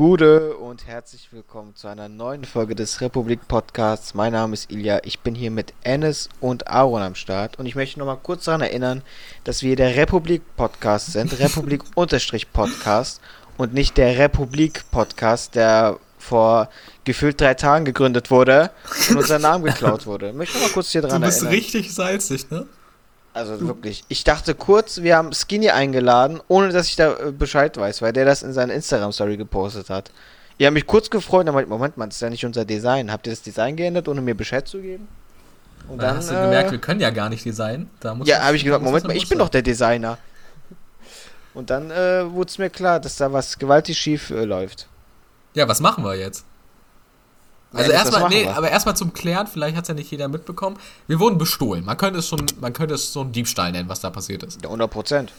Gude und herzlich willkommen zu einer neuen Folge des Republik Podcasts. Mein Name ist Ilja, ich bin hier mit Ennis und Aaron am Start und ich möchte nochmal kurz daran erinnern, dass wir der Republik Podcast sind, Republik Podcast und nicht der Republik Podcast, der vor gefühlt drei Tagen gegründet wurde und unser Name geklaut wurde. Ich möchte nochmal kurz hier dran erinnern. Du bist erinnern. richtig salzig, ne? Also wirklich. Ich dachte kurz, wir haben Skinny eingeladen, ohne dass ich da äh, Bescheid weiß, weil der das in seiner Instagram-Story gepostet hat. Ich habe mich kurz gefreut, aber Moment mal, das ist ja nicht unser Design. Habt ihr das Design geändert, ohne mir Bescheid zu geben? Und dann, dann hast du äh, gemerkt, wir können ja gar nicht designen. ja, habe ich gesagt, Moment mal, ich bin doch der Designer. Und dann äh, wurde es mir klar, dass da was gewaltig schief äh, läuft. Ja, was machen wir jetzt? Also erstmal, nee, wir. aber erstmal zum Klären, vielleicht hat es ja nicht jeder mitbekommen. Wir wurden bestohlen. Man könnte es schon, man könnte es so ein Diebstahl nennen, was da passiert ist. Ja, 100 Prozent.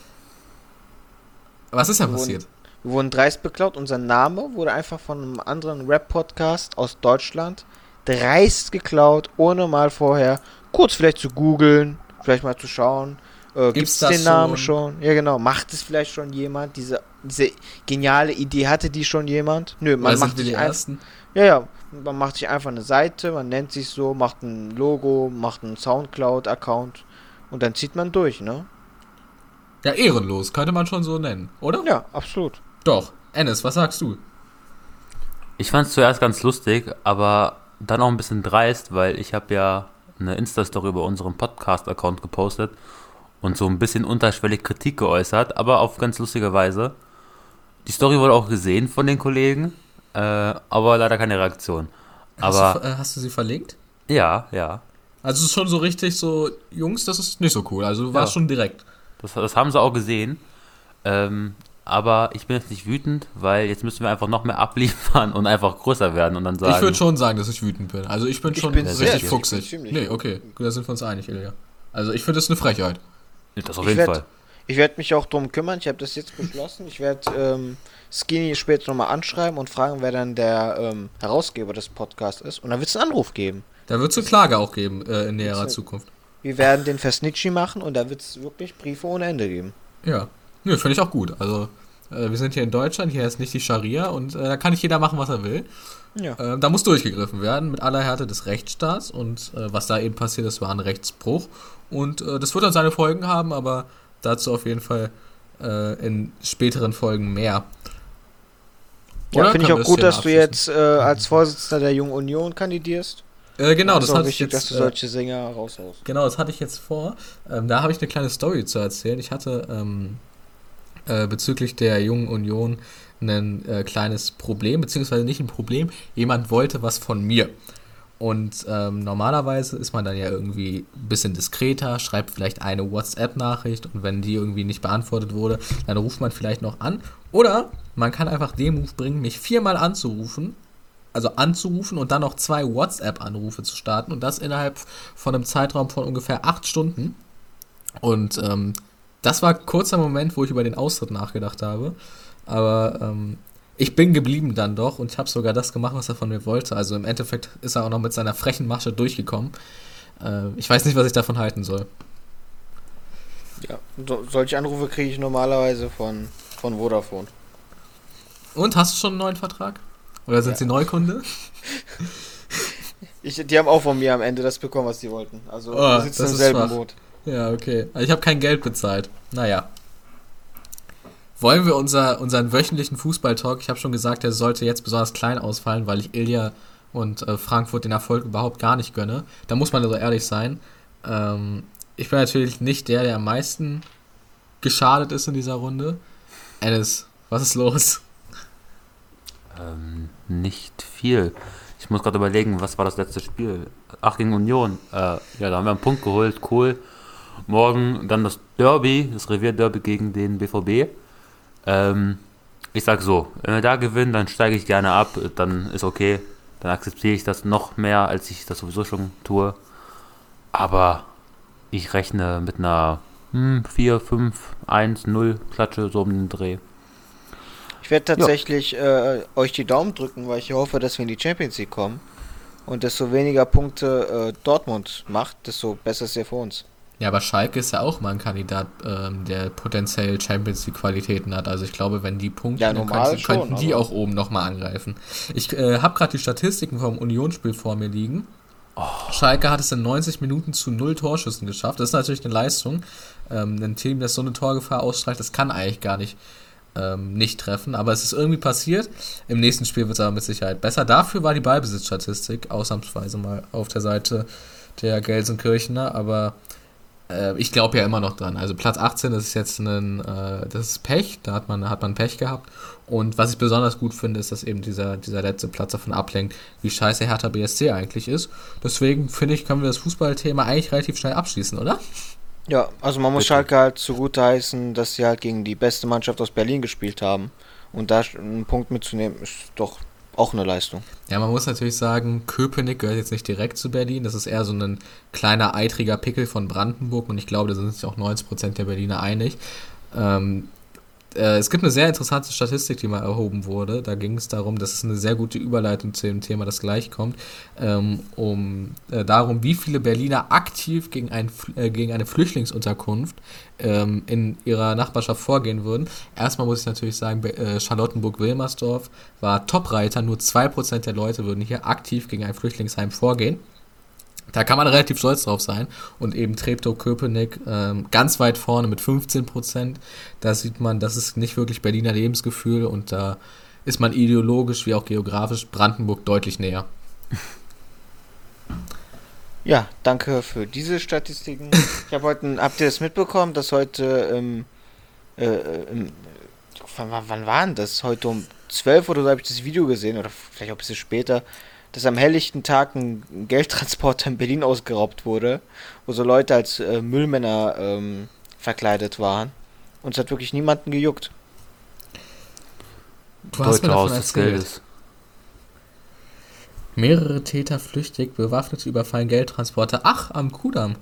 Was ist denn passiert? Wurden, wir wurden dreist beklaut. Unser Name wurde einfach von einem anderen Rap-Podcast aus Deutschland dreist geklaut, ohne mal vorher kurz vielleicht zu googeln, vielleicht mal zu schauen. Äh, Gibt es den Namen schon? schon? Ja, genau. Macht es vielleicht schon jemand? Diese, diese geniale Idee hatte die schon jemand? Nö, man macht sich die ersten. Ja, ja. Man macht sich einfach eine Seite, man nennt sich so, macht ein Logo, macht einen Soundcloud-Account und dann zieht man durch, ne? Ja, ehrenlos, könnte man schon so nennen, oder? Ja, absolut. Doch. Ennis, was sagst du? Ich fand es zuerst ganz lustig, aber dann auch ein bisschen dreist, weil ich habe ja eine Insta-Story über unseren Podcast-Account gepostet und so ein bisschen unterschwellig Kritik geäußert, aber auf ganz lustige Weise. Die Story wurde auch gesehen von den Kollegen äh, aber leider keine Reaktion. Hast aber du, äh, hast du sie verlinkt? Ja, ja. Also es ist schon so richtig so, Jungs, das ist nicht so cool. Also du warst ja. schon direkt. Das, das, haben sie auch gesehen. Ähm, aber ich bin jetzt nicht wütend, weil jetzt müssen wir einfach noch mehr abliefern und einfach größer werden und dann sagen. Ich würde schon sagen, dass ich wütend bin. Also ich bin ich schon bin richtig fuchsig. Nee, okay, da sind wir uns einig, Ilja. Also ich finde das eine Frechheit. Das auf jeden werd, Fall. Ich werde mich auch drum kümmern. Ich habe das jetzt beschlossen. Ich werde ähm, Skinny später nochmal anschreiben und fragen, wer dann der ähm, Herausgeber des Podcasts ist. Und dann wird es einen Anruf geben. Da wird es eine Klage auch geben äh, in näherer Zukunft. Wir werden den Festnitschi machen und da wird es wirklich Briefe ohne Ende geben. Ja, Nö, finde ich auch gut. Also, äh, wir sind hier in Deutschland, hier ist nicht die Scharia und äh, da kann nicht jeder machen, was er will. Ja. Äh, da muss durchgegriffen werden mit aller Härte des Rechtsstaats und äh, was da eben passiert ist, war ein Rechtsbruch. Und äh, das wird dann seine Folgen haben, aber dazu auf jeden Fall in späteren Folgen mehr. Ja, finde ich auch gut, dass du jetzt äh, als Vorsitzender der Jungen Union kandidierst. Äh, genau, das, das hatte wichtig, ich jetzt, dass du solche Sänger raushaust. Genau, das hatte ich jetzt vor. Ähm, da habe ich eine kleine Story zu erzählen. Ich hatte ähm, äh, bezüglich der Jungen Union ein äh, kleines Problem, beziehungsweise nicht ein Problem. Jemand wollte was von mir. Und ähm, normalerweise ist man dann ja irgendwie ein bisschen diskreter, schreibt vielleicht eine WhatsApp-Nachricht und wenn die irgendwie nicht beantwortet wurde, dann ruft man vielleicht noch an. Oder man kann einfach den Move bringen, mich viermal anzurufen, also anzurufen und dann noch zwei WhatsApp-Anrufe zu starten und das innerhalb von einem Zeitraum von ungefähr acht Stunden. Und ähm, das war kurzer Moment, wo ich über den Austritt nachgedacht habe. Aber ähm, ich bin geblieben dann doch und ich habe sogar das gemacht, was er von mir wollte. Also im Endeffekt ist er auch noch mit seiner frechen Masche durchgekommen. Äh, ich weiß nicht, was ich davon halten soll. Ja, so, solche Anrufe kriege ich normalerweise von, von Vodafone. Und hast du schon einen neuen Vertrag? Oder sind ja. sie Neukunde? ich, die haben auch von mir am Ende das bekommen, was sie wollten. Also oh, wir sitzen im selben Boot. Ja, okay. Ich habe kein Geld bezahlt. Naja. Wollen wir unser, unseren wöchentlichen Fußballtalk, ich habe schon gesagt, der sollte jetzt besonders klein ausfallen, weil ich Ilja und äh, Frankfurt den Erfolg überhaupt gar nicht gönne. Da muss man also ehrlich sein. Ähm, ich bin natürlich nicht der, der am meisten geschadet ist in dieser Runde. Alice, was ist los? Ähm, nicht viel. Ich muss gerade überlegen, was war das letzte Spiel? Ach, gegen Union. Äh, ja, da haben wir einen Punkt geholt, cool. Morgen dann das Derby, das Revierderby gegen den BVB. Ähm, ich sag so, wenn wir da gewinnen, dann steige ich gerne ab, dann ist okay. Dann akzeptiere ich das noch mehr, als ich das sowieso schon tue. Aber ich rechne mit einer hm, 4, 5, 1, 0 Klatsche so um den Dreh. Ich werde tatsächlich äh, euch die Daumen drücken, weil ich hoffe, dass wir in die Champions League kommen. Und desto weniger Punkte äh, Dortmund macht, desto besser ist ja für uns. Ja, aber Schalke ist ja auch mal ein Kandidat, ähm, der potenziell Champions League Qualitäten hat. Also ich glaube, wenn die Punkte, Ja, könnten, schon, könnten die aber- auch oben nochmal angreifen. Ich äh, habe gerade die Statistiken vom Unionsspiel vor mir liegen. Schalke hat es in 90 Minuten zu null Torschüssen geschafft. Das ist natürlich eine Leistung. Ähm, ein Team, das so eine Torgefahr ausstrahlt, das kann eigentlich gar nicht ähm, nicht treffen. Aber es ist irgendwie passiert. Im nächsten Spiel wird es aber mit Sicherheit besser. Dafür war die Ballbesitzstatistik ausnahmsweise mal auf der Seite der Gelsenkirchener. Aber äh, ich glaube ja immer noch dran. Also Platz 18 das ist jetzt ein, äh, das ist Pech. Da hat man, hat man Pech gehabt. Und was ich besonders gut finde, ist, dass eben dieser, dieser letzte Platz davon ablenkt, wie scheiße Hertha BSC eigentlich ist. Deswegen finde ich, können wir das Fußballthema eigentlich relativ schnell abschließen, oder? Ja, also man muss Bitte. Schalke halt zugute heißen, dass sie halt gegen die beste Mannschaft aus Berlin gespielt haben. Und da einen Punkt mitzunehmen, ist doch auch eine Leistung. Ja, man muss natürlich sagen, Köpenick gehört jetzt nicht direkt zu Berlin. Das ist eher so ein kleiner, eitriger Pickel von Brandenburg und ich glaube, da sind sich auch 90% der Berliner einig. Ähm, äh, es gibt eine sehr interessante Statistik, die mal erhoben wurde. Da ging es darum, das ist eine sehr gute Überleitung zu dem Thema, das gleich kommt, ähm, um äh, darum, wie viele Berliner aktiv gegen, ein, äh, gegen eine Flüchtlingsunterkunft ähm, in ihrer Nachbarschaft vorgehen würden. Erstmal muss ich natürlich sagen, Charlottenburg-Wilmersdorf war Topreiter, nur 2% der Leute würden hier aktiv gegen ein Flüchtlingsheim vorgehen. Da kann man relativ stolz drauf sein. Und eben Treptow-Köpenick ähm, ganz weit vorne mit 15%. Da sieht man, das ist nicht wirklich Berliner Lebensgefühl und da ist man ideologisch wie auch geografisch Brandenburg deutlich näher. Ja, danke für diese Statistiken. Ich habe heute, habt ihr das mitbekommen, dass heute, ähm, äh, äh, wann, wann- wann war denn das? Heute um 12 oder so habe ich das Video gesehen, oder vielleicht auch ein bisschen später, dass am helllichten Tag ein Geldtransporter in Berlin ausgeraubt wurde, wo so Leute als äh, Müllmänner ähm, verkleidet waren. Und es hat wirklich niemanden gejuckt. Du hast mir Deutsche davon Haus des erzählt. Geldes. Mehrere Täter flüchtig, Bewaffnete überfallen Geldtransporter. Ach, am Kudamm.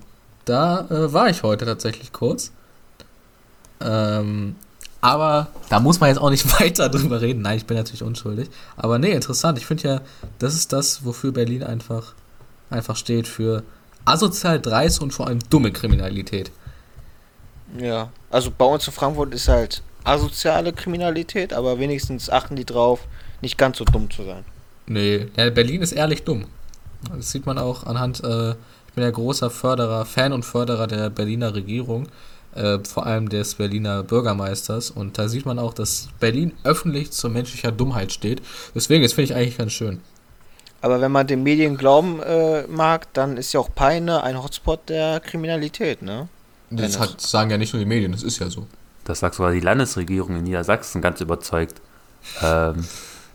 Da äh, war ich heute tatsächlich kurz. Ähm, aber da muss man jetzt auch nicht weiter drüber reden. Nein, ich bin natürlich unschuldig. Aber nee, interessant. Ich finde ja, das ist das, wofür Berlin einfach, einfach steht. Für asozial, dreist und vor allem dumme Kriminalität. Ja, also bei uns in Frankfurt ist halt asoziale Kriminalität, aber wenigstens achten die drauf, nicht ganz so dumm zu sein. Nee, ja, Berlin ist ehrlich dumm. Das sieht man auch anhand, äh, ich bin ja großer Förderer, Fan und Förderer der Berliner Regierung, äh, vor allem des Berliner Bürgermeisters. Und da sieht man auch, dass Berlin öffentlich zur menschlicher Dummheit steht. Deswegen, das finde ich eigentlich ganz schön. Aber wenn man den Medien glauben äh, mag, dann ist ja auch Peine ein Hotspot der Kriminalität, ne? Das hat, sagen ja nicht nur die Medien, das ist ja so. Das sagt sogar die Landesregierung in Niedersachsen ganz überzeugt. Ähm,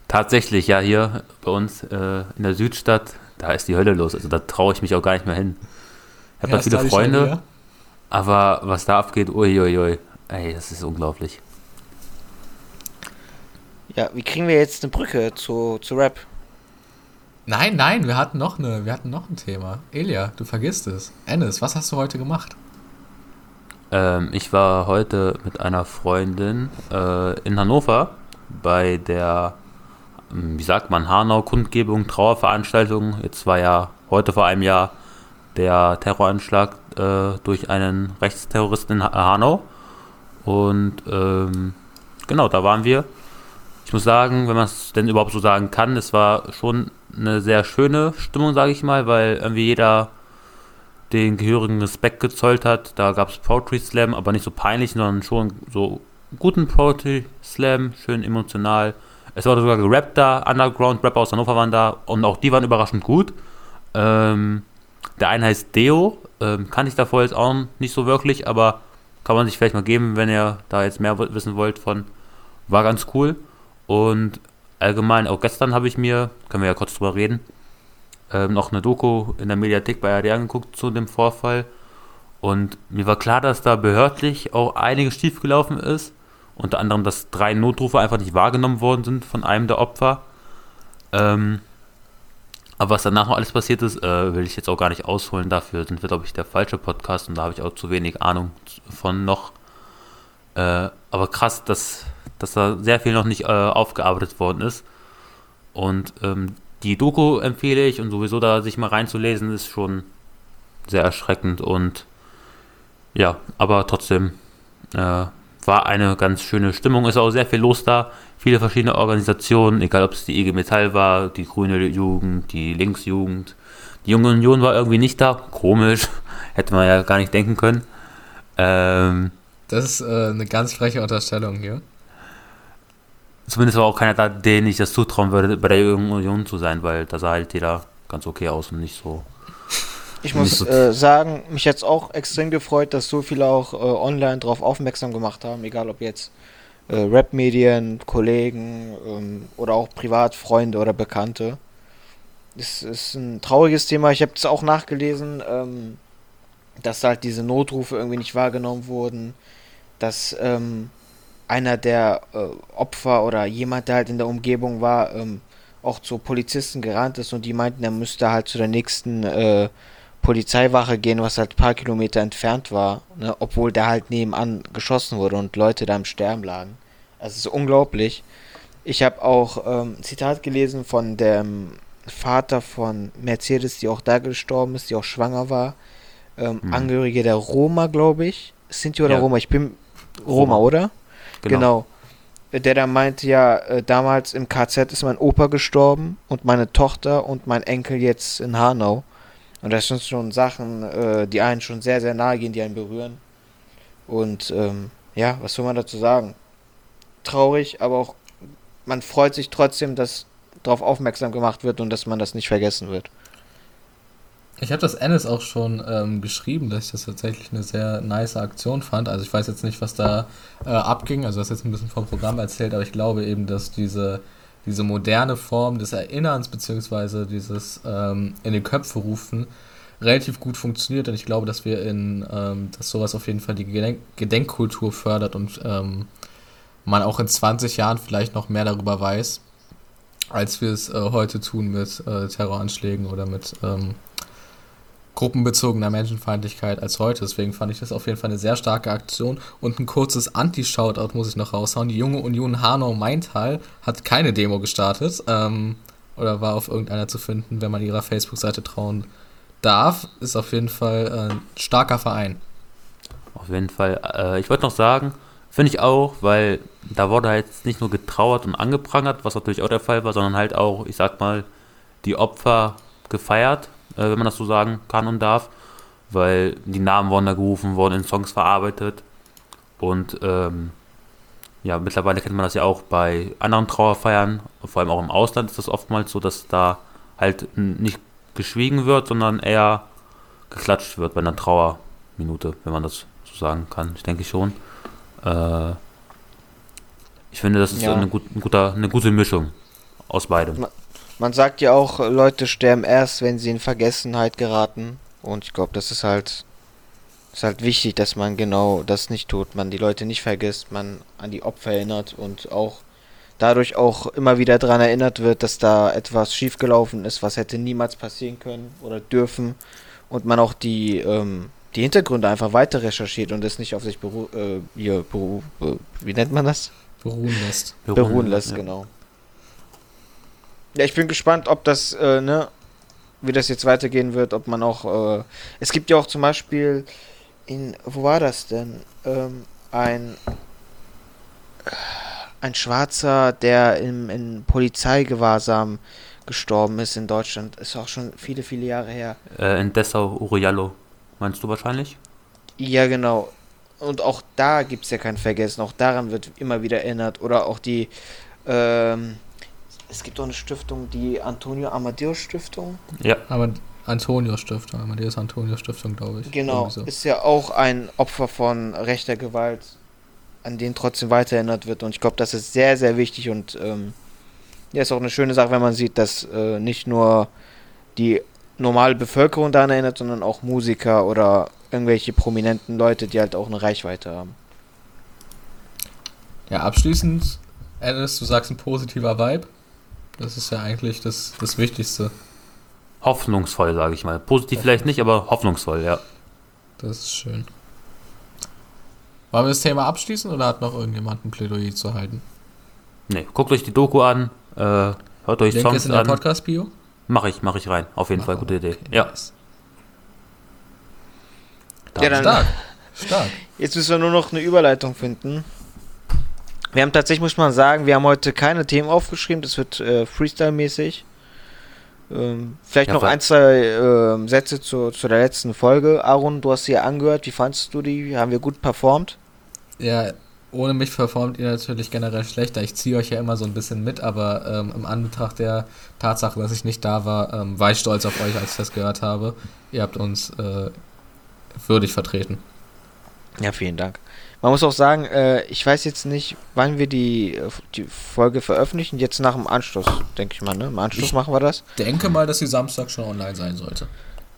tatsächlich, ja, hier bei uns äh, in der Südstadt, da ist die Hölle los. Also da traue ich mich auch gar nicht mehr hin. Ich habe da viele Freunde, aber was da abgeht, uiuiui. Ey, das ist unglaublich. Ja, wie kriegen wir jetzt eine Brücke zu, zu Rap? Nein, nein, wir hatten noch eine, wir hatten noch ein Thema. Elia, du vergisst es. Ennis, was hast du heute gemacht? Ähm, ich war heute mit einer Freundin äh, in Hannover bei der, ähm, wie sagt man, Hanau-Kundgebung, Trauerveranstaltung. Jetzt war ja heute vor einem Jahr der Terroranschlag äh, durch einen Rechtsterroristen in Ha- Hanau. Und ähm, genau, da waren wir. Ich muss sagen, wenn man es denn überhaupt so sagen kann, es war schon eine sehr schöne Stimmung, sage ich mal, weil irgendwie jeder den gehörigen Respekt gezollt hat. Da gab es Poetry Slam, aber nicht so peinlich, sondern schon so guten Poetry Slam, schön emotional. Es war sogar gerappt da, Underground Rapper aus Hannover waren da und auch die waren überraschend gut. Ähm, der eine heißt Deo, ähm, kann ich davor jetzt auch nicht so wirklich, aber kann man sich vielleicht mal geben, wenn ihr da jetzt mehr wissen wollt von. War ganz cool. Und allgemein, auch gestern habe ich mir, können wir ja kurz drüber reden, ähm, noch eine Doku in der Mediathek bei ARD angeguckt zu dem Vorfall. Und mir war klar, dass da behördlich auch einiges schiefgelaufen ist. Unter anderem, dass drei Notrufe einfach nicht wahrgenommen worden sind von einem der Opfer. Ähm, aber was danach noch alles passiert ist, äh, will ich jetzt auch gar nicht ausholen. Dafür sind wir, glaube ich, der falsche Podcast und da habe ich auch zu wenig Ahnung von noch. Äh, aber krass, dass, dass da sehr viel noch nicht äh, aufgearbeitet worden ist. Und ähm, die Doku empfehle ich und sowieso da sich mal reinzulesen ist schon sehr erschreckend und Ja, aber trotzdem äh, war eine ganz schöne Stimmung. Ist auch sehr viel los da. Viele verschiedene Organisationen, egal ob es die IG Metall war, die Grüne Jugend, die Linksjugend. Die Junge Union war irgendwie nicht da. Komisch. Hätte man ja gar nicht denken können. Ähm, Das ist äh, eine ganz freche Unterstellung hier. zumindest war auch keiner da, den ich das zutrauen würde, bei der Jungen Union zu sein, weil da sah halt jeder ganz okay aus und nicht so. Ich muss so- äh, sagen, mich jetzt auch extrem gefreut, dass so viele auch äh, online darauf aufmerksam gemacht haben, egal ob jetzt äh, Rap-Medien, Kollegen ähm, oder auch Privatfreunde oder Bekannte. Es ist ein trauriges Thema. Ich habe es auch nachgelesen, ähm, dass halt diese Notrufe irgendwie nicht wahrgenommen wurden, dass ähm, einer der äh, Opfer oder jemand, der halt in der Umgebung war, ähm, auch zu Polizisten gerannt ist und die meinten, er müsste halt zu der nächsten äh, Polizeiwache gehen, was halt ein paar Kilometer entfernt war, ne, obwohl da halt nebenan geschossen wurde und Leute da im Sterben lagen. Also es ist unglaublich. Ich habe auch ähm, ein Zitat gelesen von dem Vater von Mercedes, die auch da gestorben ist, die auch schwanger war. Ähm, Mhm. Angehörige der Roma, glaube ich. Sinti oder Ja. Roma? Ich bin Roma, Roma. oder? Genau. Der da meinte ja, äh, damals im KZ ist mein Opa gestorben und meine Tochter und mein Enkel jetzt in Hanau. Und das sind schon Sachen, äh, die einen schon sehr, sehr nahe gehen, die einen berühren. Und ähm, ja, was soll man dazu sagen? Traurig, aber auch man freut sich trotzdem, dass darauf aufmerksam gemacht wird und dass man das nicht vergessen wird. Ich habe das Ennis auch schon ähm, geschrieben, dass ich das tatsächlich eine sehr nice Aktion fand. Also ich weiß jetzt nicht, was da äh, abging. Also du hast jetzt ein bisschen vom Programm erzählt, aber ich glaube eben, dass diese, diese moderne Form des Erinnerns beziehungsweise dieses ähm, in die Köpfe rufen relativ gut funktioniert. Und ich glaube, dass wir in, ähm, dass sowas auf jeden Fall die Gedenk Gedenkkultur fördert und ähm, man auch in 20 Jahren vielleicht noch mehr darüber weiß, als wir es äh, heute tun mit äh, Terroranschlägen oder mit ähm, gruppenbezogener Menschenfeindlichkeit als heute. Deswegen fand ich das auf jeden Fall eine sehr starke Aktion. Und ein kurzes Anti-Shoutout muss ich noch raushauen. Die junge Union Hanau-Maintal hat keine Demo gestartet. Ähm, oder war auf irgendeiner zu finden, wenn man ihrer Facebook-Seite trauen darf. Ist auf jeden Fall äh, ein starker Verein. Auf jeden Fall. Äh, ich wollte noch sagen, finde ich auch, weil da wurde halt nicht nur getrauert und angeprangert, was natürlich auch der Fall war, sondern halt auch, ich sag mal, die Opfer gefeiert, wenn man das so sagen kann und darf, weil die Namen wurden da gerufen, wurden in Songs verarbeitet und ähm, ja, mittlerweile kennt man das ja auch bei anderen Trauerfeiern, vor allem auch im Ausland ist das oftmals so, dass da halt nicht geschwiegen wird, sondern eher geklatscht wird bei einer Trauerminute, wenn man das so sagen kann. Ich denke schon. Äh, ich finde, das ist Ja. eine, gut, ein guter, eine gute Mischung aus beidem. Man sagt ja auch, Leute sterben erst, wenn sie in Vergessenheit geraten. Und ich glaube, das ist halt, ist halt wichtig, dass man genau das nicht tut. Man die Leute nicht vergisst, man an die Opfer erinnert und auch dadurch auch immer wieder daran erinnert wird, dass da etwas schiefgelaufen ist, was hätte niemals passieren können oder dürfen. Und man auch die, ähm, die Hintergründe einfach weiter recherchiert und es nicht auf sich beru äh, hier, beru äh, wie nennt man das? Beruhen lässt. beruhen lässt, ja. genau. Ja, ich bin gespannt, ob das, äh, ne, wie das jetzt weitergehen wird, ob man auch, äh, es gibt ja auch zum Beispiel in, wo war das denn? Ähm, ein, ein Schwarzer, der im, in Polizeigewahrsam gestorben ist in Deutschland, ist auch schon viele, viele Jahre her. Äh, in Dessau, Uriallo, meinst du wahrscheinlich? Ja, genau. Und auch da gibt es ja kein Vergessen. Auch daran wird immer wieder erinnert. Oder auch die, ähm, es gibt auch eine Stiftung, die Antonio Amadeus Stiftung. Ja, Aber Antonio Stiftung, Amadeus Antonio Stiftung, glaube ich. Genau. So. Ist ja auch ein Opfer von rechter Gewalt, an den trotzdem weiter erinnert wird. Und ich glaube, das ist sehr, sehr wichtig. Und ähm, ja, ist auch eine schöne Sache, wenn man sieht, dass äh, nicht nur die normale Bevölkerung daran erinnert, sondern auch Musiker oder irgendwelche prominenten Leute, die halt auch eine Reichweite haben. Ja, abschließend, Alice, du sagst ein positiver Vibe. Das ist ja eigentlich das, das Wichtigste. hoffnungsvoll, sage ich mal. Positiv vielleicht nicht, aber hoffnungsvoll, ja. Das ist schön. Wollen wir das Thema abschließen oder hat noch irgendjemand ein Plädoyer zu halten? Nee, guckt euch die Doku an, äh, hört euch Link ist Songs in der an. Podcast-Bio. Mach ich, mach ich rein. Auf jeden Fall, gute Idee. Ja. Nice. Ja, dann- Stark. Stark. Jetzt müssen wir nur noch eine Überleitung finden. Wir haben tatsächlich, muss man sagen, wir haben heute keine Themen aufgeschrieben. Das wird äh, Freestyle-mäßig. Ähm, vielleicht Ja, noch ein, zwei ähm, Sätze zu, zu der letzten Folge. Aaron, du hast sie ja angehört. Wie fandest du die? Haben wir gut performt? Ja, ohne mich performt ihr natürlich generell schlechter. Ich ziehe euch ja immer so ein bisschen mit, aber ähm, im Anbetracht der Tatsache, dass ich nicht da war, ähm, war ich stolz auf euch, als ich das gehört habe. Ihr habt uns äh, würdig vertreten. Ja, vielen Dank. Man muss auch sagen, äh, ich weiß jetzt nicht, wann wir die, äh, die Folge veröffentlichen. Jetzt nach dem Anschluss, denke ich mal. Ne? Im Anschluss Ich- machen wir das. Denke mal, dass sie Samstag schon online sein sollte.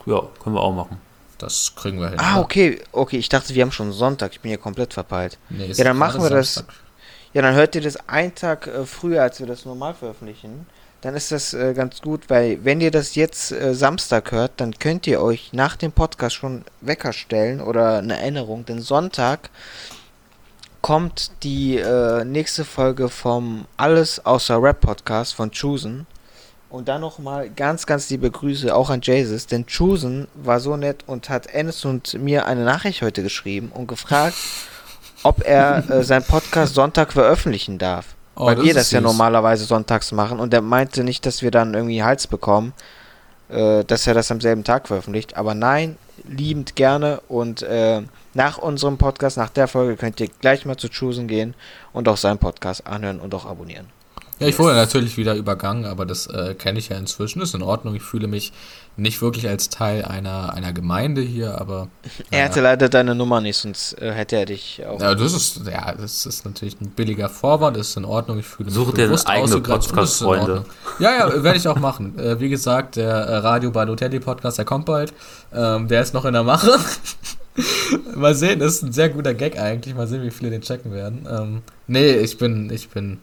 Ja, können wir auch machen. Das kriegen wir hin. Ah, okay. Okay, ich dachte, wir haben schon Sonntag. Ich bin hier komplett verpeilt. Nee, ist Ja, dann machen wir das- Samstag. Ja, dann hört ihr das einen Tag äh, früher, als wir das normal veröffentlichen. Dann ist das äh, ganz gut, weil wenn ihr das jetzt äh, Samstag hört, dann könnt ihr euch nach dem Podcast schon Wecker stellen oder eine Erinnerung, denn Sonntag kommt die äh, nächste Folge vom Alles außer Rap Podcast von Choosen. Und dann nochmal ganz, ganz liebe Grüße auch an Jesus, denn Choosen war so nett und hat Ennis und mir eine Nachricht heute geschrieben und gefragt, ob er äh, seinen Podcast Sonntag veröffentlichen darf. Oh, weil wir ist das ja normalerweise sonntags machen und er meinte nicht, dass wir dann irgendwie Hals bekommen, äh, dass er das am selben Tag veröffentlicht. Aber nein, liebend gerne und äh, nach unserem Podcast, nach der Folge könnt ihr gleich mal zu Choosen gehen und auch seinen Podcast anhören und auch abonnieren. Ja, ich wurde natürlich wieder übergangen, aber das äh, kenne ich ja inzwischen. Ist in Ordnung. Ich fühle mich nicht wirklich als Teil einer, einer Gemeinde hier, aber. Er hatte leider deine Nummer nicht, sonst äh, hätte er dich auch. Ja, das ist, ja, das ist natürlich ein billiger Vorwand, ist in Ordnung. Ich fühle mich Such dir bewusst eigene Podcast-Freunde. Ordnung. Ja, ja, werde ich auch machen. Äh, wie gesagt, der äh, Radio Balotelli Podcast, der kommt bald. Ähm, der ist noch in der Mache. Mal sehen, das ist ein sehr guter Gag eigentlich. Mal sehen, wie viele den checken werden. Ähm, nee, ich bin, ich bin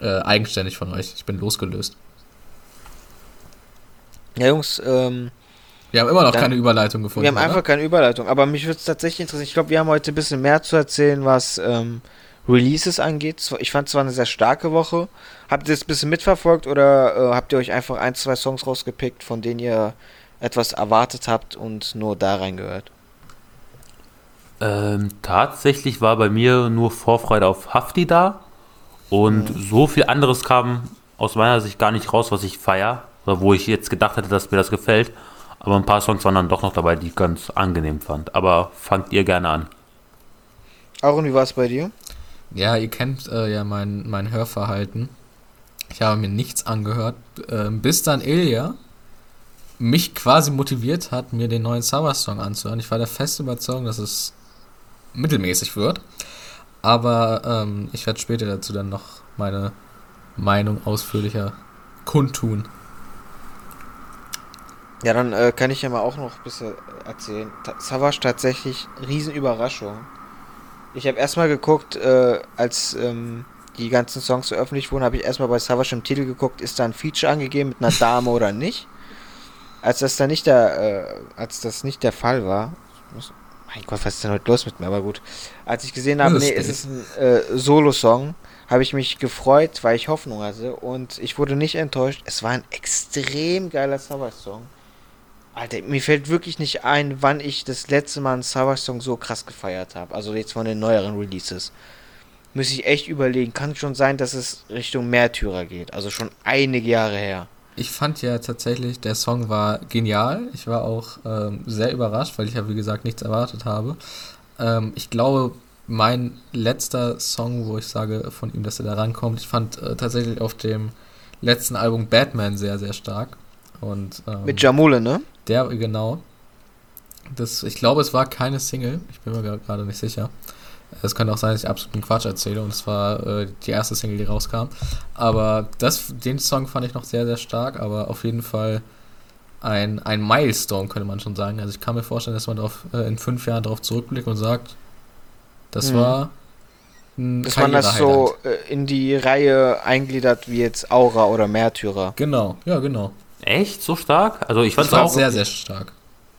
äh, eigenständig von euch. Ich bin losgelöst. Ja, Jungs, ähm, Wir haben immer noch Dann- keine Überleitung gefunden. wir haben oder? einfach keine Überleitung, aber mich würde es tatsächlich interessieren. Ich glaube, wir haben heute ein bisschen mehr zu erzählen, was ähm, Releases angeht. Ich fand es zwar eine sehr starke Woche. Habt ihr das ein bisschen mitverfolgt oder äh, habt ihr euch einfach ein, zwei Songs rausgepickt, von denen ihr etwas erwartet habt und nur da reingehört? Ähm, tatsächlich war bei mir nur Vorfreude auf Hafti da. Und so viel anderes kam aus meiner Sicht gar nicht raus, was ich feier. Oder wo ich jetzt gedacht hätte, dass mir das gefällt. Aber ein paar Songs waren dann doch noch dabei, die ich ganz angenehm fand. Aber fangt ihr gerne an. Aaron, wie war es bei dir? Ja, ihr kennt äh, ja mein, mein Hörverhalten. Ich habe mir nichts angehört, ähm, bis dann Ilja mich quasi motiviert hat, mir den neuen Summer-Song anzuhören. Ich war der festen Überzeugung, dass es mittelmäßig wird. Aber ähm, ich werde später dazu dann noch meine Meinung ausführlicher kundtun. Ja, dann äh, kann ich ja mal auch noch ein bisschen erzählen. Savage tatsächlich Riesenüberraschung. Ich habe erstmal geguckt, äh, als ähm, die ganzen Songs veröffentlicht wurden, habe ich erstmal bei Savage im Titel geguckt, ist da ein Feature angegeben mit einer Dame oder nicht. Als das dann nicht der, äh, als das nicht der Fall war, muss, mein Gott, was ist denn heute los mit mir? Aber gut. Als ich gesehen habe, nee, es ist ein äh, Solo-Song, habe ich mich gefreut, weil ich Hoffnung hatte und ich wurde nicht enttäuscht. Es war ein extrem geiler Savage-Song. Alter, mir fällt wirklich nicht ein, wann ich das letzte Mal einen Savage-Song so krass gefeiert habe. Also jetzt von den neueren Releases. Muss ich echt überlegen. Kann schon sein, dass es Richtung Märtyrer geht. Also schon einige Jahre her. Ich fand ja tatsächlich, der Song war genial. Ich war auch ähm, sehr überrascht, weil ich ja, wie gesagt, nichts erwartet habe. Ähm, ich glaube, mein letzter Song, wo ich sage von ihm, dass er da rankommt, ich fand äh, tatsächlich auf dem letzten Album Batman sehr, sehr stark. Und ähm, Mit Jamule, ne? der, genau. Das, ich glaube, es war keine Single. Ich bin mir gerade nicht sicher. Es könnte auch sein, dass ich absoluten Quatsch erzähle und es war äh, die erste Single, die rauskam. Aber das, den Song fand ich noch sehr, sehr stark, aber auf jeden Fall ein, ein Milestone, könnte man schon sagen. Also ich kann mir vorstellen, dass man darauf, äh, in fünf Jahren darauf zurückblickt und sagt, das Mhm. war ein Dass man das so äh, in die Reihe eingliedert wie jetzt Aura oder Märtyrer. Genau, ja, genau. Echt? So stark? Also ich Das fand's war auch. sehr, sehr stark.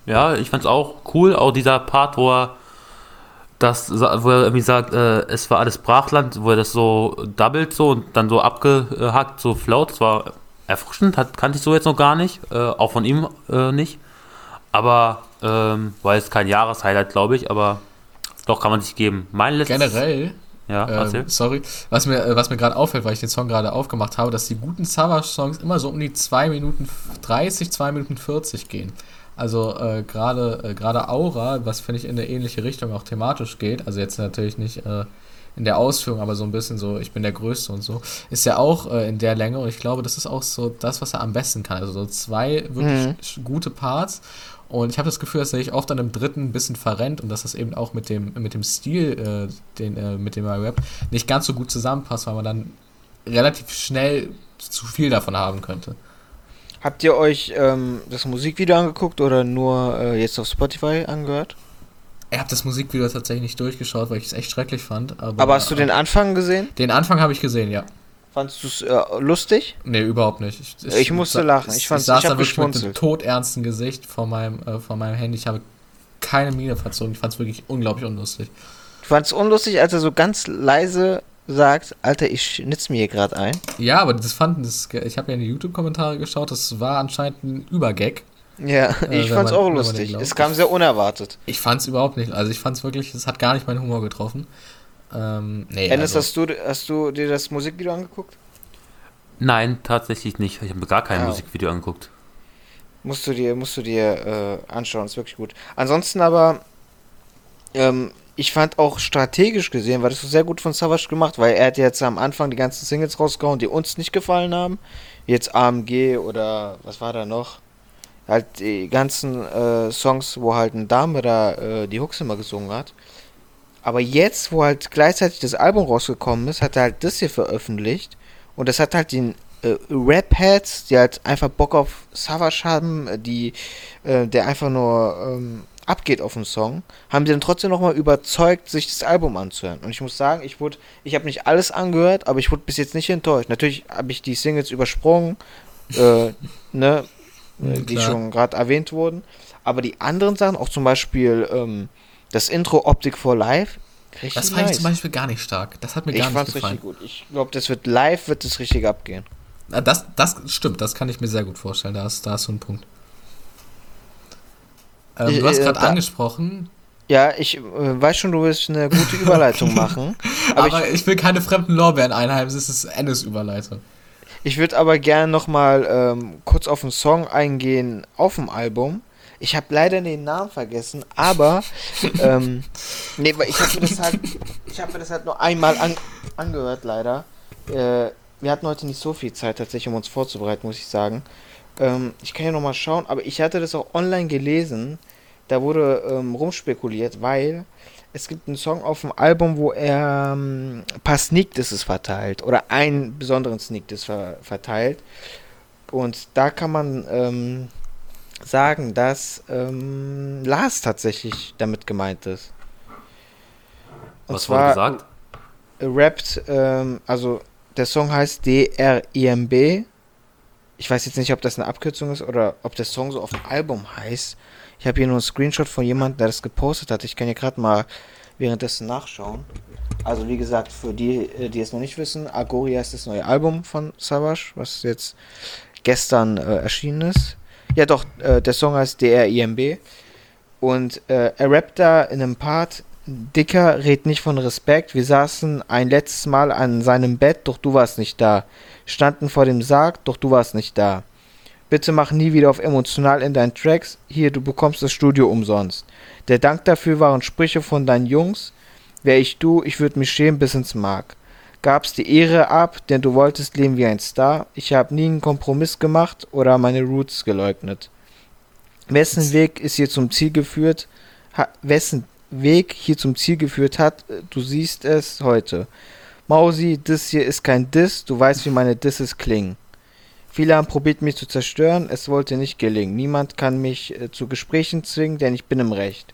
Ja, ich fand's auch cool. Auch dieser Part, wo er das, wo er irgendwie sagt, äh, es war alles Brachland, wo er das so doubled so und dann so abgehackt, so float. Das war erfrischend, hat, kannte ich so jetzt noch gar nicht. Äh, auch von ihm äh, nicht. Aber ähm, war jetzt kein Jahreshighlight, glaube ich, aber Doch, kann man sich geben. Mein letztes. Generell, Ja, ähm, sorry, was mir, äh, was mir gerade auffällt, weil ich den Song gerade aufgemacht habe, dass die guten Savage-Songs immer so um die 2 Minuten 30, 2 Minuten 40 gehen. Also äh, gerade äh, gerade Aura, was finde ich in eine ähnliche Richtung auch thematisch geht, also jetzt natürlich nicht äh, in der Ausführung, aber so ein bisschen so, ich bin der Größte und so, ist ja auch äh, in der Länge und ich glaube, das ist auch so das, was er am besten kann. Also so zwei wirklich Mhm. gute Parts und ich habe das Gefühl, dass er sich oft dann im dritten ein bisschen verrennt und dass das eben auch mit dem, mit dem Stil, äh, den, äh, mit dem er rappt, nicht ganz so gut zusammenpasst, weil man dann relativ schnell zu viel davon haben könnte. Habt ihr euch ähm, das Musikvideo angeguckt oder nur äh, jetzt auf Spotify angehört? Ich habe das Musikvideo tatsächlich nicht durchgeschaut, weil ich es echt schrecklich fand. Aber, Aber hast du den Anfang gesehen? Den Anfang habe ich gesehen, ja. Fandest du es äh, lustig? Nee, überhaupt nicht. Ich musste lachen. Ich fand's- saß ich da wirklich mit einem todernsten Gesicht vor meinem, äh, vor meinem Handy. Ich habe keine Miene verzogen. Ich fand es wirklich unglaublich unlustig. Du fandest es unlustig, als er so ganz leise sagt, Alter, ich schnitz mir hier gerade ein. Ja, aber das fanden das, ich habe ja in die YouTube-Kommentare geschaut, das war anscheinend ein Übergag. Ja, Äh, ich fand's man- auch lustig. Es kam sehr unerwartet. Ich fand es überhaupt nicht, also ich fand es wirklich, es hat gar nicht meinen Humor getroffen. Ähm, nee, Ennis, also, hast, du, hast du dir das Musikvideo angeguckt? Nein, tatsächlich nicht. Ich habe mir gar kein Ah. Musikvideo angeguckt. Musst du dir, musst du dir äh, anschauen, ist wirklich gut. Ansonsten aber, ähm, ich fand auch strategisch gesehen, war das so sehr gut von Savage gemacht, weil er hat jetzt am Anfang die ganzen Singles rausgehauen, die uns nicht gefallen haben. Jetzt AMG oder was war da noch? Halt die ganzen äh, Songs, wo halt eine Dame da äh, die Hooks immer gesungen hat. Aber jetzt, wo halt gleichzeitig das Album rausgekommen ist, hat er halt das hier veröffentlicht. Und das hat halt den äh, Rap-Heads, die halt einfach Bock auf Savage haben, äh, die, äh, der einfach nur ähm, abgeht auf den Song, haben die dann trotzdem nochmal überzeugt, sich das Album anzuhören. Und ich muss sagen, ich wurde, ich habe nicht alles angehört, aber ich wurde bis jetzt nicht enttäuscht. Natürlich habe ich die Singles übersprungen, äh, ne, äh, die schon gerade erwähnt wurden. Aber die anderen Sachen, auch zum Beispiel ähm, das Intro Optic for Life, richtig das fand nice. ich zum Beispiel gar nicht stark. Das hat mir ich gar nicht fand's gefallen. richtig gut. Ich glaube, das wird live, wird es richtig abgehen. Das, das stimmt, das kann ich mir sehr gut vorstellen. Da hast, da hast du einen Punkt. Ähm, Ich- du hast äh, gerade angesprochen, Ja, ich äh, weiß schon, du willst eine gute Überleitung machen. aber, Aber, ich, will keine fremden Lorbeeren einheimsen, es ist Endes Überleitung. ich, ich würde aber gerne nochmal ähm, kurz auf einen Song eingehen auf dem Album. Ich habe leider den Namen vergessen, aber ähm, nee, weil ich habe mir das halt, ich habe mir das halt nur einmal an, angehört, leider. Äh, wir hatten heute nicht so viel Zeit tatsächlich, um uns vorzubereiten, muss ich sagen. Ähm, ich kann ja nochmal schauen, aber ich hatte das auch online gelesen. Da wurde ähm, rumspekuliert, weil es gibt einen Song auf dem Album, wo er ähm, ein paar Sneak Disses verteilt oder einen besonderen Sneak Diss ver verteilt. Und da kann man ähm, sagen, dass ähm, Lars tatsächlich damit gemeint ist. Und Was wurde gesagt? rappt, ähm, also der Song heißt D-R-I-M-B. Ich weiß jetzt nicht, ob das eine Abkürzung ist oder ob der Song so auf dem Album heißt. Ich habe hier nur einen Screenshot von jemandem, der das gepostet hat. Ich kann ja gerade mal währenddessen nachschauen. Also wie gesagt, für die, äh, die es noch nicht wissen, Agoria ist das neue Album von Savage, was jetzt gestern äh, erschienen ist. Ja doch, äh, der Song heißt D-R-I-M-B. Und äh, er rappt da in einem Part, Dicker, red nicht von Respekt. Wir saßen ein letztes Mal an seinem Bett, doch du warst nicht da. Standen vor dem Sarg, doch du warst nicht da. Bitte mach nie wieder auf emotional in deinen Tracks. Hier, du bekommst das Studio umsonst. Der Dank dafür waren Sprüche von deinen Jungs. Wär ich du, ich würd mich schämen bis ins Mark. Gab's die Ehre ab, denn du wolltest leben wie ein Star. Ich hab nie einen Kompromiss gemacht oder meine Roots geleugnet. Wessen Weg ist hier zum Ziel geführt? Ha wessen Weg hier zum Ziel geführt hat, du siehst es heute. Mausi, das hier ist kein Diss, du weißt, wie meine Disses klingen. Viele haben probiert, mich zu zerstören, es wollte nicht gelingen. Niemand kann mich äh, zu Gesprächen zwingen, denn ich bin im Recht.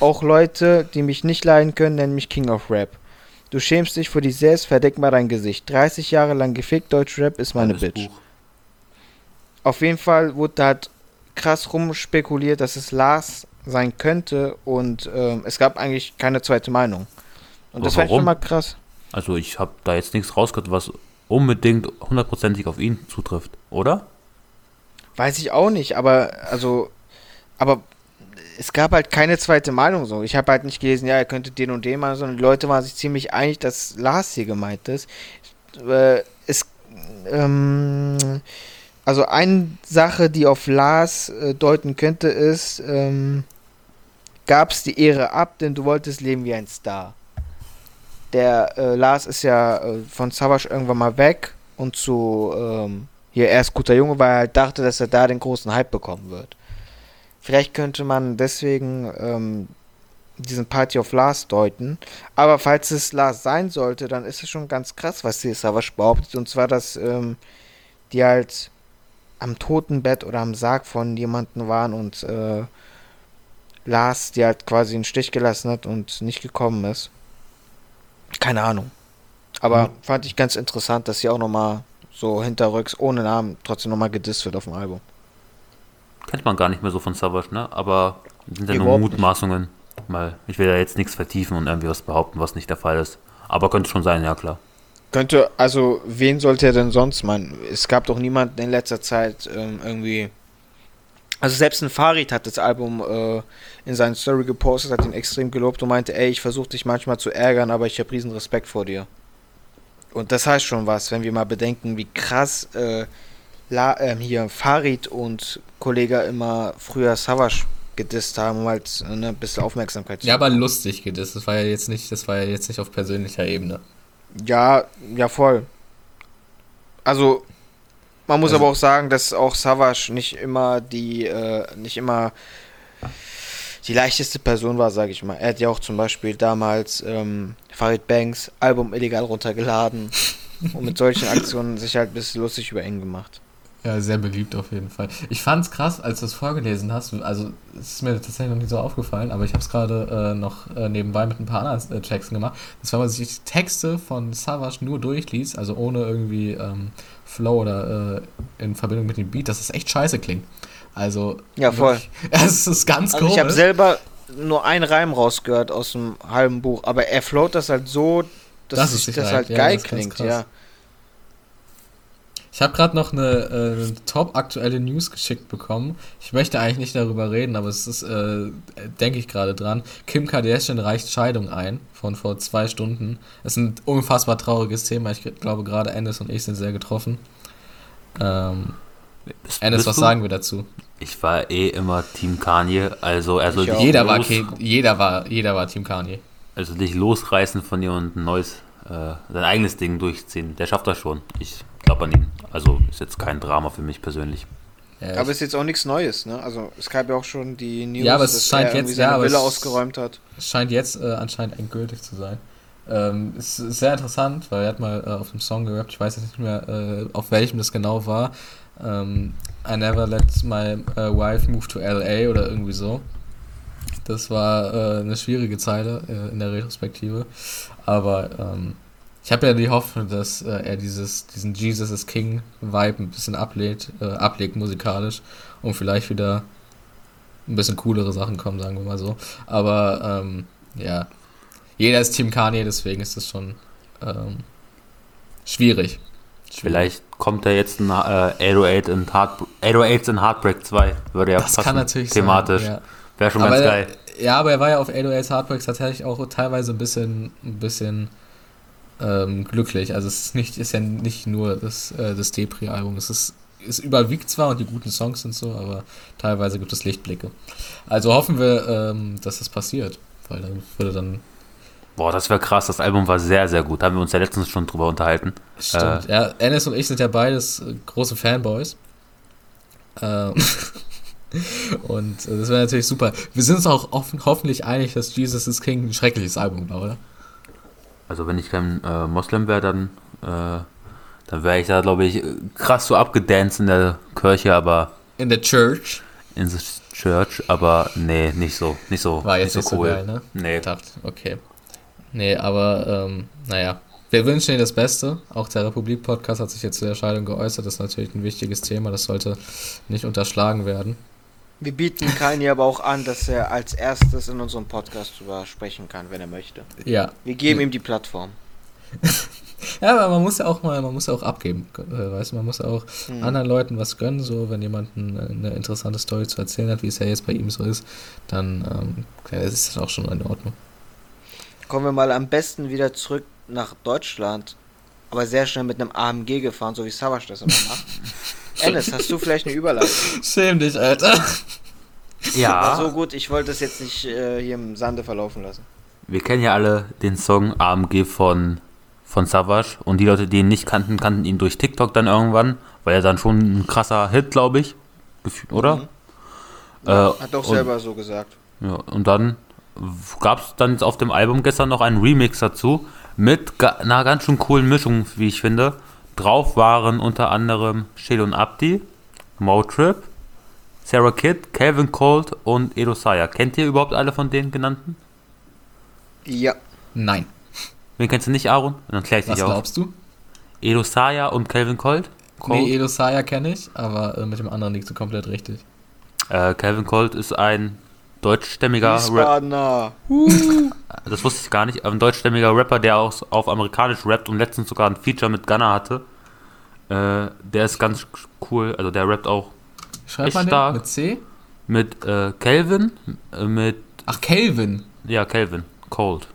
Auch Leute, die mich nicht leiden können, nennen mich King of Rap. Du schämst dich vor dich selbst, verdeck mal dein Gesicht. 30 Jahre lang gefickt, Deutschrap ist meine Geiles Bitch. Buch. Auf jeden Fall wurde da halt krass rumspekuliert, dass es Lars sein könnte und ähm, es gab eigentlich keine zweite Meinung. Und Aber das fand ich schon mal krass. Also ich habe da jetzt nichts rausgehört, was unbedingt hundertprozentig auf ihn zutrifft, oder? Weiß ich auch nicht, aber also, aber es gab halt keine zweite Meinung so. Ich habe halt nicht gelesen, ja, er könnte den und den machen, sondern die Leute waren sich ziemlich einig, dass Lars hier gemeint ist. Äh, es, ähm, also eine Sache, die auf Lars äh, deuten könnte, ist, ähm, gab's die Ehre ab, denn du wolltest leben wie ein Star. Der äh, Lars ist ja äh, von Savage irgendwann mal weg und zu ähm, hier erst guter Junge, weil er halt dachte, dass er da den großen Hype bekommen wird. Vielleicht könnte man deswegen ähm, diesen Party of Lars deuten. Aber falls es Lars sein sollte, dann ist es schon ganz krass, was die Savage behauptet. Und zwar, dass ähm, die halt am Totenbett oder am Sarg von jemandem waren und äh, Lars die halt quasi einen Stich gelassen hat und nicht gekommen ist. Keine Ahnung. Aber mhm. fand ich ganz interessant, dass sie auch nochmal so hinterrücks ohne Namen trotzdem nochmal gedisst wird auf dem Album. Kennt man gar nicht mehr so von Savage, ne? Aber sind ja nur Mutmaßungen. Mal, ich will da jetzt nichts vertiefen und irgendwie was behaupten, was nicht der Fall ist. Aber könnte schon sein, ja klar. Könnte, also, wen sollte er denn sonst meinen? Es gab doch niemanden in letzter Zeit ähm, irgendwie. Also, selbst ein Farid hat das Album äh, in seinen Story gepostet, hat ihn extrem gelobt und meinte: Ey, ich versuche dich manchmal zu ärgern, aber ich habe riesen Respekt vor dir. Und das heißt schon was, wenn wir mal bedenken, wie krass äh, La, äh, hier Farid und Kollege immer früher Savage gedisst haben, um halt ne, ein bisschen Aufmerksamkeit zu Ja, aber lustig gedisst. Das war ja jetzt nicht, das war ja jetzt nicht auf persönlicher Ebene. Ja, ja, voll. Also, man muss also, aber auch sagen, dass auch Savage nicht immer die, äh, nicht immer die leichteste Person war, sage ich mal. Er hat ja auch zum Beispiel damals ähm, Farid Banks Album illegal runtergeladen und mit solchen Aktionen sich halt ein bisschen lustig über ihn gemacht. Ja, sehr beliebt auf jeden Fall. Ich fand es krass, als du es vorgelesen hast. Also, es ist mir tatsächlich noch nicht so aufgefallen, aber ich habe es gerade äh, noch äh, nebenbei mit ein paar anderen äh, Texten gemacht. Das war, wenn man sich die Texte von Savage nur durchliest, also ohne irgendwie ähm, Flow oder äh, in Verbindung mit dem Beat, dass es echt scheiße klingt. Also, ja, voll. Es ist ganz also komisch. Ich habe selber nur einen Reim rausgehört aus dem halben Buch, aber er float das halt so, dass das, das halt ja, geil das klingt, ja. Ich habe gerade noch eine äh, top aktuelle News geschickt bekommen. Ich möchte eigentlich nicht darüber reden, aber es ist, äh, denke ich gerade dran. Kim Kardashian reicht Scheidung ein von vor zwei Stunden. Es ist ein unfassbar trauriges Thema. Ich glaube, gerade Ennis und ich sind sehr getroffen. Ähm, bist, Ennis, was du? sagen wir dazu? Ich war eh immer Team Kanye, also er soll jeder war, jeder war jeder war Team Kanye. Also dich losreißen von ihr und ein neues äh, sein eigenes Ding durchziehen. Der schafft das schon. Ich glaube an ihn. Also ist jetzt kein Drama für mich persönlich. Ja, aber ist jetzt auch nichts Neues, ne? Also es gab ja auch schon die News, ja, aber es dass scheint er jetzt, seine ja, Villa ausgeräumt hat. Es scheint jetzt äh, anscheinend endgültig zu sein. Ähm, es ist sehr interessant, weil er hat mal äh, auf dem Song gerappt, ich weiß jetzt nicht mehr, äh, auf welchem das genau war. Ähm, I never let my uh, wife move to LA oder irgendwie so. Das war äh, eine schwierige Zeile äh, in der Retrospektive. Aber ähm, ich habe ja die Hoffnung, dass äh, er dieses, diesen Jesus is King Vibe ein bisschen ablegt, äh, ablegt musikalisch und vielleicht wieder ein bisschen coolere Sachen kommen, sagen wir mal so. Aber ähm, ja, jeder ist Team Kanye, deswegen ist das schon ähm, schwierig. Vielleicht kommt da jetzt ein äh, 808 in, Heart, 808 in Heartbreak 2. Würde ja das passen, kann natürlich thematisch. Sein, ja. Wäre schon aber ganz geil. ja, aber er war ja auf 808 Heartbreaks tatsächlich auch teilweise ein bisschen, ein bisschen ähm, glücklich. Also es ist nicht, ist ja nicht nur das, äh, das Depri-Album. Es ist, es überwiegt zwar und die guten Songs sind so, aber teilweise gibt es Lichtblicke. Also hoffen wir, ähm, dass das passiert, weil dann würde dann. Boah, das wäre krass. Das Album war sehr, sehr gut. Da haben wir uns ja letztens schon drüber unterhalten. Stimmt. Äh, ja, Ennis und ich sind ja beides äh, große Fanboys. Ähm. Und äh, das wäre natürlich super. Wir sind uns auch hoffentlich einig, dass Jesus is King ein schreckliches Album war, oder? Also wenn ich kein äh, Moslem wäre, dann, äh, dann wäre ich da, glaube ich, krass so abgedanced in der Kirche, aber... In der Church? In der Church, aber nee, nicht so, nicht so, War jetzt nicht so cool. So geil, ne? Nee. Dacht, okay. Nee, aber, ähm, naja. Wir wünschen Ihnen das Beste. Auch der Republik-Podcast hat sich jetzt zur Entscheidung geäußert. Das ist natürlich ein wichtiges Thema. Das sollte nicht unterschlagen werden. Wir bieten Kanye aber auch an, dass er als erstes in unserem Podcast drüber sprechen kann, wenn er möchte. Ja. Wir geben ihm die Plattform. ja, aber man muss ja auch mal, man muss ja auch abgeben, äh, weißt du, man muss ja auch Hm. anderen Leuten was gönnen, so, wenn jemand ein, eine interessante Story zu erzählen hat, wie es ja jetzt bei ihm so ist, dann ähm, ja, ist das auch schon in Ordnung. Kommen wir mal am besten wieder zurück nach Deutschland, aber sehr schnell mit einem AMG gefahren, so wie Savage das immer macht. Ennis, hast du vielleicht eine Überleitung? Schäm dich, Alter. Ja, so gut, ich wollte das jetzt nicht äh, hier im Sande verlaufen lassen. wir kennen ja alle den Song AMG von, von Savage und die Leute, die ihn nicht kannten, kannten ihn durch TikTok dann irgendwann, weil er dann schon ein krasser Hit, glaube ich, oder? Mhm. Äh, Hat doch und- selber so gesagt. Ja, und dann gab es dann jetzt auf dem Album gestern noch einen Remix dazu mit einer ganz schön coolen Mischung, wie ich finde. Drauf waren unter anderem Shell und Abdi, Motrip, Sarah Kidd, Calvin Colt und Edo Saya. Kennt ihr überhaupt alle von den genannten? Ja. Nein. Wen kennst du nicht, Aaron? Dann klär ich Was dich auf. glaubst du? Edo Saya und Calvin Colt? Colt? Nee, Edo Saya kenne ich, aber äh, mit dem anderen liegst du komplett richtig. Äh, Calvin Colt ist ein deutschstämmiger Rap Wiesbadener. Das wusste ich gar nicht. Ein deutschstämmiger Rapper, der auch auf amerikanisch rappt und letztens sogar ein Feature mit Gunner hatte. Äh, der ist ganz cool. Also der rappt auch Schreib Ist mal den stark. mit C. mit äh, Calvin, äh, mit Ach, Kelvin. ja Calvin Cold.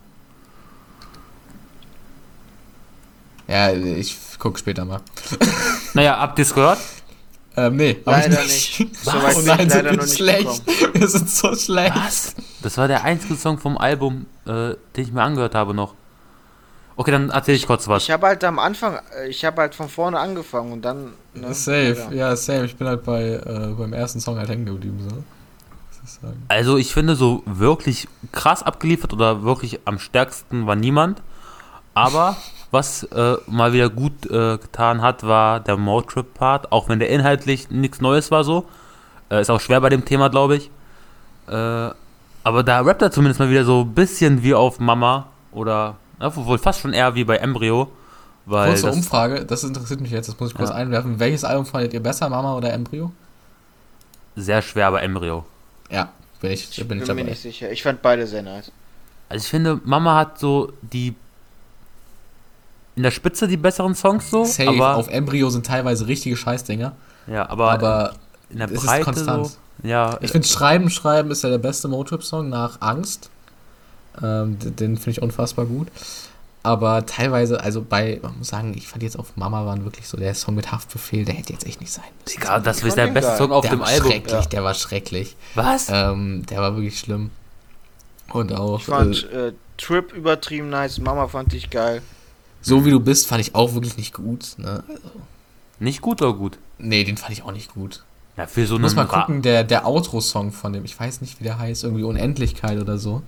Ja, ich guck später mal. Naja, habt ihr es gehört? Ähm, nee, Leider ich nicht. So oh nein, ich sind leider wir noch nicht schlecht. Wir sind so schlecht. Was? Das war der einzige Song vom Album, äh, den ich mir angehört habe noch. Okay, dann erzähl ich kurz was. Ich habe halt am Anfang, äh, ich habe halt von vorne angefangen und dann. Ne, Safe, ja. ja, safe. Ich bin halt bei, äh, beim ersten Song halt hängen geblieben, so. Sagen? Also ich finde so wirklich krass abgeliefert oder wirklich am stärksten war niemand. Aber was äh, mal wieder gut äh, getan hat, war der Motrip-Part, auch wenn der inhaltlich nichts Neues war so. Äh, ist auch schwer bei dem Thema, glaube ich. Äh, aber da rappt er zumindest mal wieder so ein bisschen wie auf Mama oder ja, wohl fast schon eher wie bei Embryo. Weil Kurze das, Umfrage, das interessiert mich jetzt, das muss ich kurz Ja. einwerfen. Welches Album fandet ihr besser, Mama oder Embryo? sehr schwer bei Embryo. Ja, bin ich, Ich bin bin ich mir dabei. nicht sicher. Ich fand beide sehr nice. Also ich finde, Mama hat so die in der Spitze die besseren Songs so, Safe, aber auf Embryo sind teilweise richtige Scheißdinger, ja, aber, aber in der es ist Breite konstant. so, ja, Ich finde Schreiben, Schreiben ist ja der beste Motrip-Song nach Angst. Ähm, den finde ich unfassbar gut. Aber teilweise, also bei, man muss sagen, ich fand jetzt auf Mama waren wirklich so, der Song mit Haftbefehl, der hätte jetzt echt nicht sein müssen. egal, das ist der beste. Song auf der dem war Album. schrecklich, ja. der war schrecklich. Was? Ähm, der war wirklich schlimm. Und auch, Ich fand äh, äh, Trip übertrieben nice, Mama fand ich geil. So wie du bist, fand ich auch wirklich nicht gut. Ne? Nicht gut oder gut? Nee, den fand ich auch nicht gut. Ja, für so einen mal gucken, der, der Outro-Song von dem, ich weiß nicht, wie der heißt, irgendwie Unendlichkeit oder so.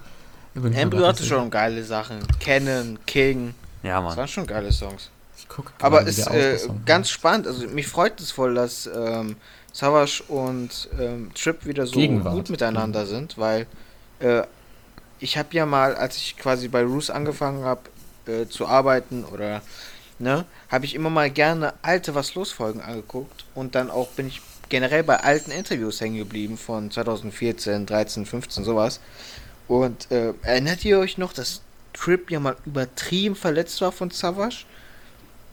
Embryo hatte schon geile Sachen. Cannon, King, Ja, das Mann. waren schon geile Songs. Ich guck Aber wie ist äh, ganz spannend. Also mich freut es voll, dass ähm, Savage und ähm, Trip wieder so Gegenwart. gut miteinander sind, weil äh, ich habe ja mal, als ich quasi bei Roos angefangen habe äh, zu arbeiten oder ne, habe ich immer mal gerne alte Was los Folgen angeguckt und dann auch bin ich generell bei alten Interviews hängen geblieben von 2014, 13, 15 sowas. Und äh, erinnert ihr euch noch, dass Trip ja mal übertrieben verletzt war von Savage?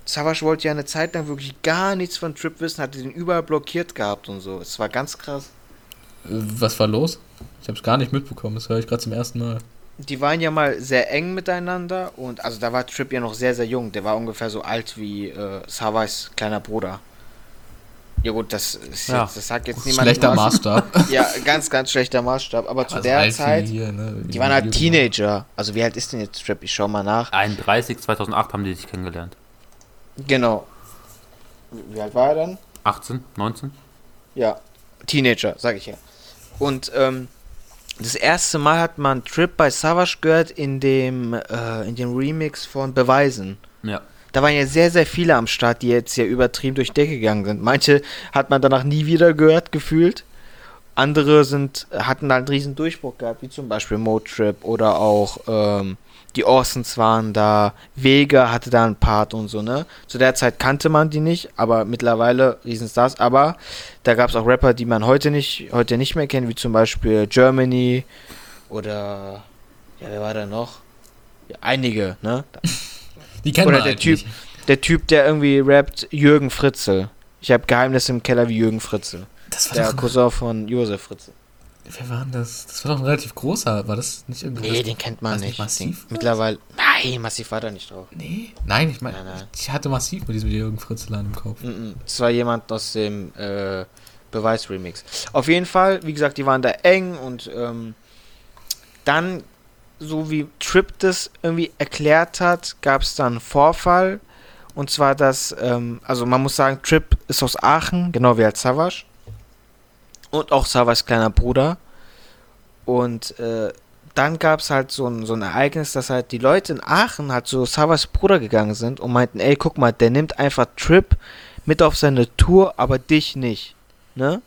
Savage wollte ja eine Zeit lang wirklich gar nichts von Trip wissen, hatte den überall blockiert gehabt und so. Es war ganz krass. Äh, Was war los? Ich habe es gar nicht mitbekommen, das höre ich gerade zum ersten Mal. Die waren ja mal sehr eng miteinander und also da war Trip ja noch sehr, sehr jung. Der war ungefähr so alt wie äh, Savages kleiner Bruder. Ja gut, das ist Ja. jetzt, das sagt jetzt niemand. Schlechter Maßstab. Ja, ganz, ganz schlechter Maßstab. Aber zu Also der Zeit, hier, ne, die waren halt. Teenager. Also wie alt ist denn jetzt Trip? Ich schau mal nach. 31, 2008 haben die sich kennengelernt. Genau. Wie alt war er dann? 18, 19? Ja, Teenager, sag ich ja. Und ähm, das erste Mal hat man Trip bei Savage gehört in dem, äh, in dem Remix von Beweisen. Ja. Da waren ja sehr, sehr viele am Start, die jetzt hier übertrieben durch Decke gegangen sind. Manche hat man danach nie wieder gehört, gefühlt. Andere sind, hatten halt einen riesen Durchbruch gehabt, wie zum Beispiel Motrip oder auch ähm, die Orsons waren da, Vega hatte da einen Part und so, ne? Zu der Zeit kannte man die nicht, aber mittlerweile Riesenstars. Aber da gab es auch Rapper, die man heute nicht, heute nicht mehr kennt, wie zum Beispiel Germany oder ja, wer war da noch? Ja, einige, ne? Die kennen Oder wir der halt Typ, nicht. der Typ, der irgendwie rappt, Jürgen Fritzel. Ich habe Geheimnisse im Keller wie Jürgen Fritzel. Das war Der Cousin von Josef Fritzel. Wer war denn das? Das war doch ein relativ großer, war das nicht irgendwie... Nee, den kennt man nicht. Massiv? Mittlerweile. Nein, massiv war da nicht drauf. Nee, nein, ich meine, ich hatte massiv mit diesem Jürgen Fritzelein im Kopf. Mhm. Das war jemand aus dem äh, Beweis-Remix. Auf jeden Fall, wie gesagt, die waren da eng und ähm, dann, so wie Trip das irgendwie erklärt hat, gab es dann einen Vorfall. Und zwar, dass, ähm, also man muss sagen, Trip ist aus Aachen, genau wie als Savage. Und auch Savage kleiner Bruder. Und äh, dann gab es halt so ein, so ein Ereignis, dass halt die Leute in Aachen halt zu Savas Bruder gegangen sind und meinten, ey, guck mal, der nimmt einfach Trip mit auf seine Tour, aber dich nicht. Ne?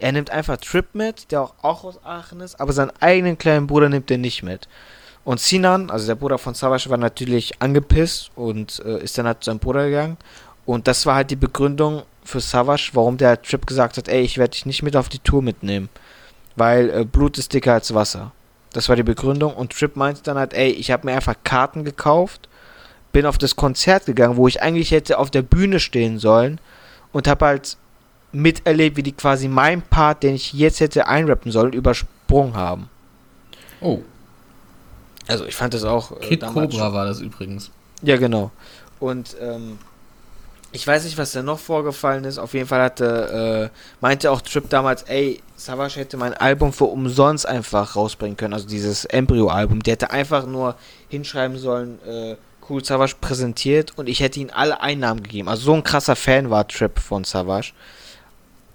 Er nimmt einfach Trip mit, der auch, auch aus Aachen ist, aber seinen eigenen kleinen Bruder nimmt er nicht mit. Und Sinan, also der Bruder von Savas, war natürlich angepisst und äh, ist dann halt zu seinem Bruder gegangen. Und das war halt die Begründung für Savas, warum der Trip gesagt hat, ey, ich werde dich nicht mit auf die Tour mitnehmen. Weil äh, Blut ist dicker als Wasser. Das war die Begründung. Und Trip meinte dann halt, ey, ich habe mir einfach Karten gekauft, bin auf das Konzert gegangen, wo ich eigentlich hätte auf der Bühne stehen sollen und habe halt miterlebt, wie die quasi meinen Part, den ich jetzt hätte einrappen sollen, übersprungen haben. Oh, Also ich fand das auch. Äh, Kid Cobra war das übrigens. Ja, genau. Und ähm, ich weiß nicht, was da noch vorgefallen ist. Auf jeden Fall hatte, äh, meinte auch Trip damals, ey, Savage hätte mein Album für umsonst einfach rausbringen können. Also dieses Embryo-Album. Der hätte einfach nur hinschreiben sollen, äh, cool Savage präsentiert und ich hätte ihm alle Einnahmen gegeben. Also so ein krasser Fan war Trip von Savage.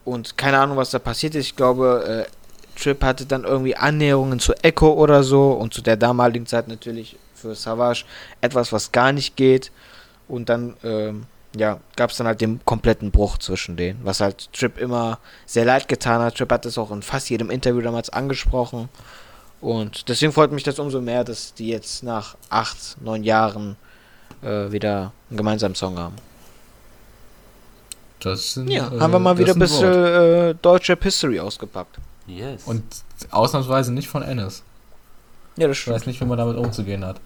Und keine Ahnung, was da passiert ist. Ich glaube, äh, Trip hatte dann irgendwie Annäherungen zu Echo oder so und zu der damaligen Zeit natürlich für Savage etwas, was gar nicht geht. Und dann, ähm, ja, gab es dann halt den kompletten Bruch zwischen denen, was halt Trip immer sehr leid getan hat. Trip hat das auch in fast jedem Interview damals angesprochen. Und deswegen freut mich das umso mehr, dass die jetzt nach acht, neun Jahren äh, wieder einen gemeinsamen Song haben. Das sind, Ja, äh, haben wir mal das wieder ein bisschen äh, deutsche History ausgepackt. Yes. Und ausnahmsweise nicht von Ennis. Ja, das Ich weiß nicht, wie man damit umzugehen hat.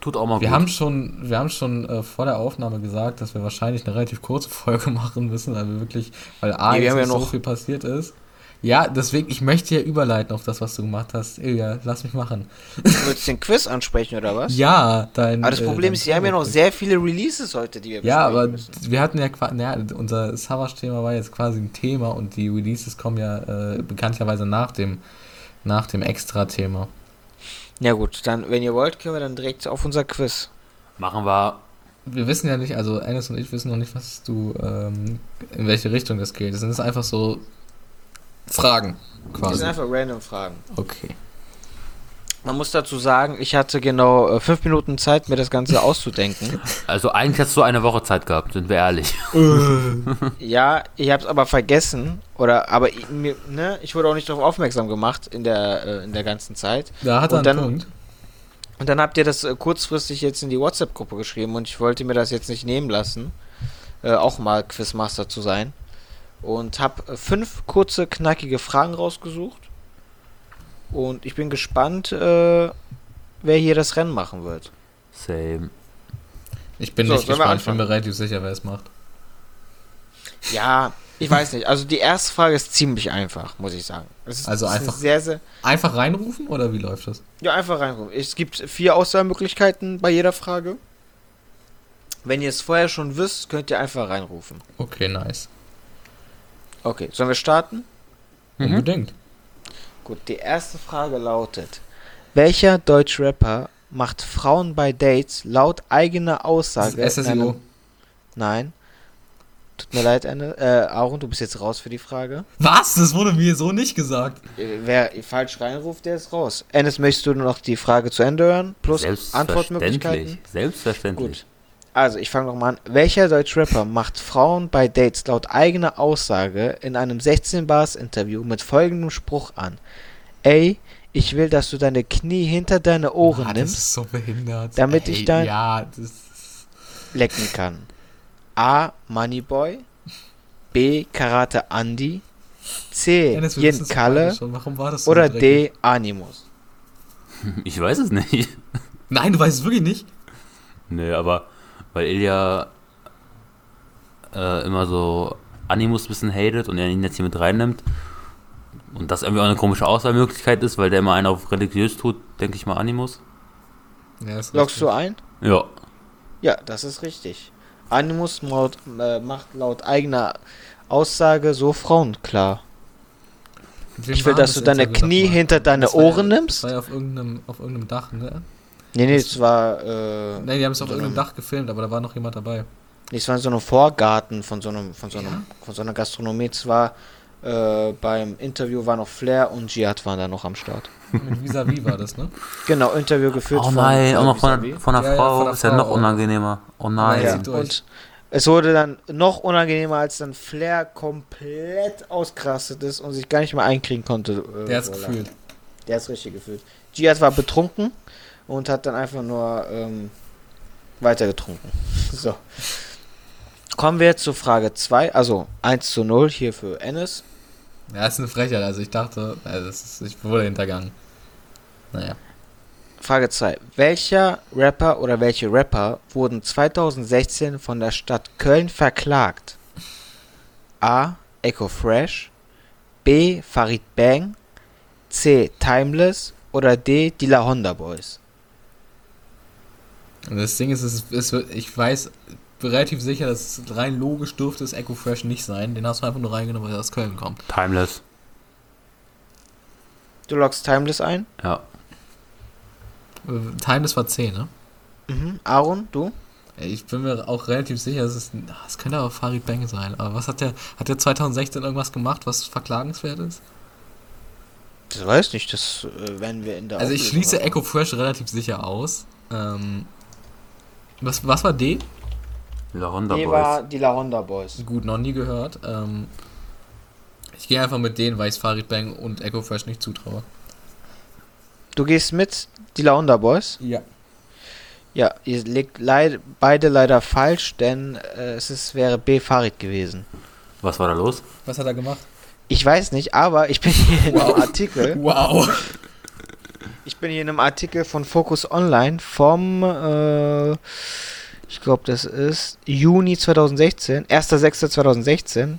Tut auch mal Wir gut. haben schon, wir haben schon äh, vor der Aufnahme gesagt, dass wir wahrscheinlich eine relativ kurze Folge machen müssen, weil wir wirklich, weil A, Nee, wir jetzt haben ja so viel passiert ist. Ja, deswegen, ich möchte ja überleiten auf das, was du gemacht hast. Ilja, lass mich machen. Du willst den Quiz ansprechen, oder was? Ja, dein. Aber das äh, Problem dein ist, wir haben ja noch sehr viele Releases heute, die wir Ja, aber müssen. wir hatten ja quasi, naja, unser Savage-Thema war jetzt quasi ein Thema und die Releases kommen ja äh, bekanntlicherweise nach dem, nach dem Extra-Thema. Ja gut, dann, wenn ihr wollt, können wir dann direkt auf unser Quiz. Machen wir. Wir wissen ja nicht, also Ennis und ich wissen noch nicht, was du, ähm, in welche Richtung das geht. Das sind einfach so Fragen, Das quasi. sind einfach random Fragen. Okay. Man muss dazu sagen, ich hatte genau äh, fünf Minuten Zeit, mir das Ganze auszudenken. Also eigentlich hast du eine Woche Zeit gehabt, sind wir ehrlich. ja, ich habe es aber vergessen. Oder, aber ich, mir, ne, ich wurde auch nicht darauf aufmerksam gemacht in der, äh, in der ganzen Zeit. Da hat er Und einen dann- Punkt. Und dann habt ihr das äh, kurzfristig jetzt in die WhatsApp-Gruppe geschrieben und ich wollte mir das jetzt nicht nehmen lassen, äh, auch mal Quizmaster zu sein. Und habe äh, fünf kurze, knackige Fragen rausgesucht. Und ich bin gespannt, äh, wer hier das Rennen machen wird. Same. Ich bin So, nicht gespannt, ich bin mir relativ sicher, wer es macht. Ja, ich weiß nicht. Also die erste Frage ist ziemlich einfach, muss ich sagen. Es ist, Also es ist einfach- Sehr, sehr. Einfach reinrufen oder wie läuft das? Ja, einfach reinkommen. Es gibt vier Auswahlmöglichkeiten bei jeder Frage. Wenn ihr es vorher schon wisst, könnt ihr einfach reinrufen. Okay, nice. Okay, sollen wir starten? Mhm. Unbedingt. Gut, die erste Frage lautet: Welcher Deutschrapper macht Frauen bei Dates laut eigener Aussage? Das ist in SSIO. einem- Nein. Tut mir leid, Anne. Äh, Aaron, du bist jetzt raus für die Frage. Was? Das wurde mir so nicht gesagt. Äh, Wer falsch reinruft, der ist raus. Ennis, möchtest du noch die Frage zu Ende hören? Plus Antwortmöglichkeiten? Selbstverständlich. Selbstverständlich. Gut. Also, ich fange nochmal an. Welcher Deutschrapper macht Frauen bei Dates laut eigener Aussage in einem 16-Bars-Interview mit folgendem Spruch an? Ey, ich will, dass du deine Knie hinter deine Ohren Ah, das nimmst, ist so behindert. Damit ich dein- Ja, das lecken kann. A. Moneyboy. B. Karate Andy. C. Es Kalle. das so Oder dreckig? D. Animus. Ich weiß es nicht. Nein, du weißt es wirklich nicht. Nee, aber weil Ilja äh, immer so Animus ein bisschen hatet und er ihn jetzt hier mit reinnimmt und das irgendwie auch eine komische Auswahlmöglichkeit ist, weil der immer einen auf religiös tut, denke ich mal Animus. Ja, richtig. du ein? Ja. Ja, das ist richtig. Animus maut, äh, macht laut eigener Aussage so Frauen klar. Wem Ich will, dass du deine Interview Knie hinter deine Das war ja- Ohren nimmst? Das war ja auf irgendeinem, auf irgendeinem Dach, ne? Nee, nee, es war, äh, Nein, die haben es auf so irgendeinem einem- Dach gefilmt, aber da war noch jemand dabei. nee, es war in so einem Vorgarten von so einem, von so einem, Ja? von so einer Gastronomie. Es war, äh, beim Interview war noch Flair und Jihad waren da noch am Start. Mit Vis-a-vis war das, ne? Genau, Interview geführt Oh von nein, äh, auch noch von, der- von der Ja, ja, Frau. von der ist ja Frau noch auch. unangenehmer. Oh nein. Ja, Ja, und es wurde dann noch unangenehmer, als dann Flair komplett ausgerastet ist und sich gar nicht mehr einkriegen konnte. äh, Der hat's gefühlt. Der hat's richtig gefühlt. Jihad war betrunken und hat dann einfach nur ähm, weiter getrunken. So. Kommen wir jetzt zu Frage 2, also 1 zu 0 hier für Ennis. Ja, das ist eine Frechheit. Also ich dachte, also ist, ich wurde hintergangen. Naja. Frage 2. Welcher Rapper oder welche Rapper wurden 2016 von der Stadt Köln verklagt? A. Echo Fresh B. Farid Bang C. Timeless oder D. Die La Honda Boys? Und das Ding ist, es, ist- es wird, ich weiß relativ sicher, dass es rein logisch dürfte es Echo Fresh nicht sein. Den hast du einfach nur reingenommen, weil er aus Köln kommt. Timeless. Du loggst Timeless ein? Ja. Äh, Timeless war 10, ne? Mhm. Aaron, du? Ich bin mir auch relativ sicher, dass es, es könnte aber Farid Bang sein. Aber was hat der, hat der 2016 irgendwas gemacht, was verklagenswert ist? Das weiß nicht, das äh, werden wir in der Also ich Auflösung schließe erfahren. Echo Fresh relativ sicher aus. Ähm, was, was war D? La Honda D Boys. war die La Honda Boys. Gut, noch nie gehört. Ähm, ich gehe einfach mit denen, weil ich Farid Bang und Echo Fresh nicht zutraue. Du gehst mit die La Honda Boys? Ja. Ja, ihr legt leid, beide leider falsch, denn äh, es ist, wäre B. Farid gewesen. Was war da los? Was hat er gemacht? Ich weiß nicht, aber ich bin hier in einem Artikel. Wow. Ich bin hier in einem Artikel von Focus Online vom, äh, ich glaube, das ist Juni 2016, 1.6.2016.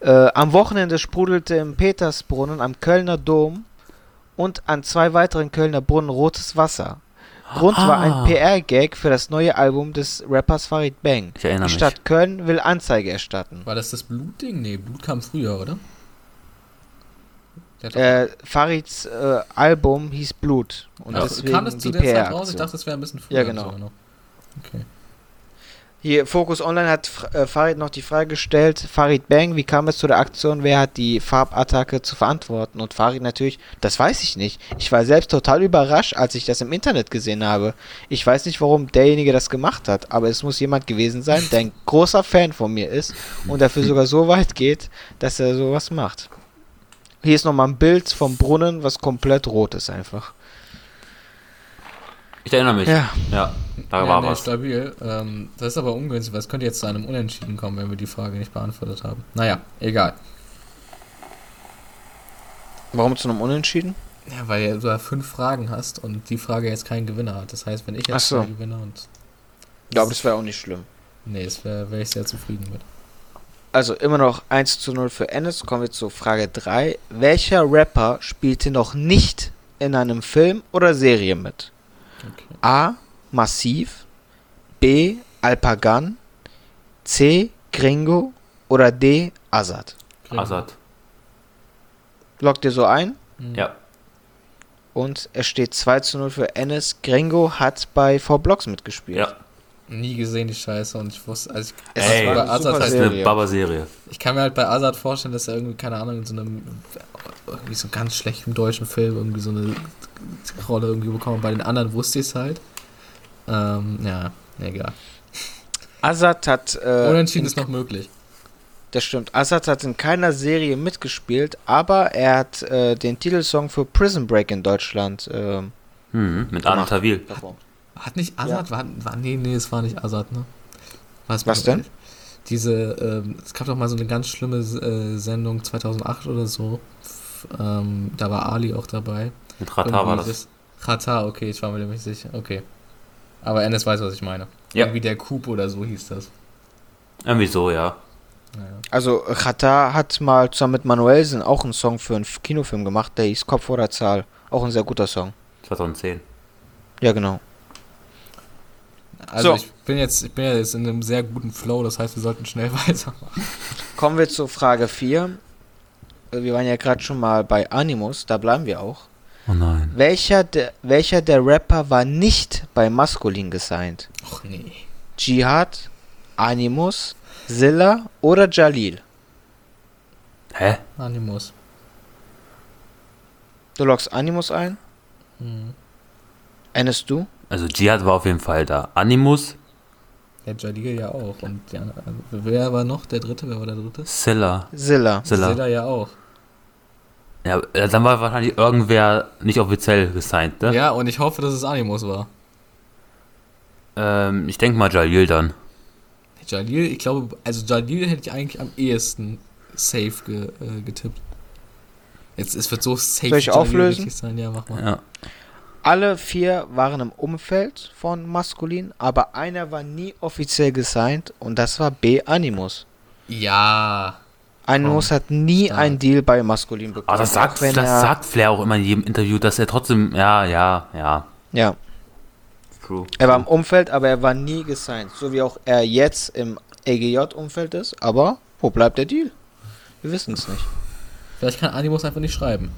Äh, am Wochenende sprudelte im Petersbrunnen am Kölner Dom und an zwei weiteren Kölner Brunnen rotes Wasser. Grund war ein Ah. PR-Gag für das neue Album des Rappers Farid Bang. Ich erinnere Die mich. Stadt Köln will Anzeige erstatten. War das das Blutding? Nee, Blut kam früher, oder? Äh, Farids äh, Album hieß Blut. Und Ach, deswegen kam das zu die der Zeit raus? Ich dachte, das wäre ein bisschen früher. Ja, genau. noch. Okay. Hier, Focus Online hat äh, Farid noch die Frage gestellt, Farid Bang, wie kam es zu der Aktion, wer hat die Farbattacke zu verantworten? Und Farid natürlich, das weiß ich nicht. Ich war selbst total überrascht, als ich das im Internet gesehen habe. Ich weiß nicht, warum derjenige das gemacht hat, aber es muss jemand gewesen sein, der ein großer Fan von mir ist und dafür sogar so weit geht, dass er sowas macht. Hier ist nochmal ein Bild vom Brunnen, was komplett rot ist einfach. Ich erinnere mich. Ja. Ja, da ja, war nee, was. stabil. Ähm, das ist aber ungünstig, weil es könnte jetzt zu einem Unentschieden kommen, wenn wir die Frage nicht beantwortet haben. Naja, egal. Warum zu einem Unentschieden? Ja, weil du da fünf Fragen hast und die Frage jetzt keinen Gewinner hat. Das heißt, wenn ich jetzt so. gewinne und. Ja, aber das wäre auch nicht schlimm. Nee, das wäre wär ich sehr zufrieden mit. Also immer noch 1 zu 0 für Ennis. Kommen wir zu Frage 3. Welcher Rapper spielte noch nicht in einem Film oder Serie mit? Okay. A. Massiv. B. Alpagan. C. Gringo. Oder D. Azad. Gringo. Assad. Lockt ihr so ein? Mhm. Ja. Und es steht 2 zu 0 für Ennis. Gringo hat bei V-Blocks mitgespielt. Ja. Nie gesehen, die Scheiße. Und ich wusste, also ich, Es Ey, bei Azad super Das ist heißt eine Serie. Baba-Serie. ich kann mir halt bei Azad vorstellen, dass er irgendwie, keine Ahnung, in so einem irgendwie so ganz schlechten deutschen Film irgendwie so eine Rolle irgendwie bekommen. Bei den anderen wusste ich es halt. Ähm, ja, egal. Azad hat. Äh, Unentschieden ist noch möglich. Das stimmt. Assad hat in keiner Serie mitgespielt, aber er hat äh, den Titelsong für Prison Break in Deutschland ähm, Mhm, mit Gemacht. Tawil. Hat nicht Azad, war, war, nee, nee, es war nicht Azad, ne? War's Was denn? Diese, ähm, es gab doch mal so eine ganz schlimme äh, Sendung 2008 oder so. F- Ähm, da war Ali auch dabei. Mit Rata war Irgendwie das. Rata, okay, ich war mir nämlich sicher. Okay. Aber Ennis weiß, was ich meine. Ja. Irgendwie der Coop oder so hieß das. Irgendwie so, ja. Naja. Also, Chata hat mal zusammen mit Manuelsen auch einen Song für einen Kinofilm gemacht, der hieß Kopf vor der Zahl. Auch ein sehr guter Song. 2010. Ja, genau. Also So. ich bin jetzt, ich bin ja jetzt in einem sehr guten Flow, das heißt, wir sollten schnell weitermachen. Kommen wir zu Frage 4. Äh, Wir waren ja gerade schon mal bei Animus, da bleiben wir auch. Oh nein. Welcher der, welcher der Rapper war nicht bei Maskulin gesigned? Och nee. Jihad, Animus, Zilla oder Jalil? Hä? Animus. Du loggst Animus ein? Hm. Enes du? Also Jihad war auf jeden Fall da. Animus, Der Jalil ja auch. Und andere, also, wer war noch der dritte? Wer war der dritte? Silla. Zilla. Silla. Zilla ja auch. Ja, dann war wahrscheinlich irgendwer nicht offiziell gesigned, ne? Ja, und ich hoffe, dass es Animus war. Ähm, ich denke mal Jalil dann. Jalil, ich glaube, also Jalil hätte ich eigentlich am ehesten safe ge, äh, getippt. Jetzt, es wird so safe Soll ich Jalil auflösen? richtig Sein. Ja, mach mal. Ja. Alle vier waren im Umfeld von Maskulin, aber einer war nie offiziell gesigned und das war B. Animus. Ja. Animus hat nie stark. einen Deal bei Maskulin bekommen. Aber das sagt, das er, sagt Flair auch immer in jedem Interview, dass er trotzdem, ja, ja, ja. Ja, True. er war im Umfeld, aber er war nie gesigned. So wie auch er jetzt im EGJ-Umfeld ist. Aber wo bleibt der Deal? Wir wissen es nicht. Vielleicht kann Animus einfach nicht schreiben.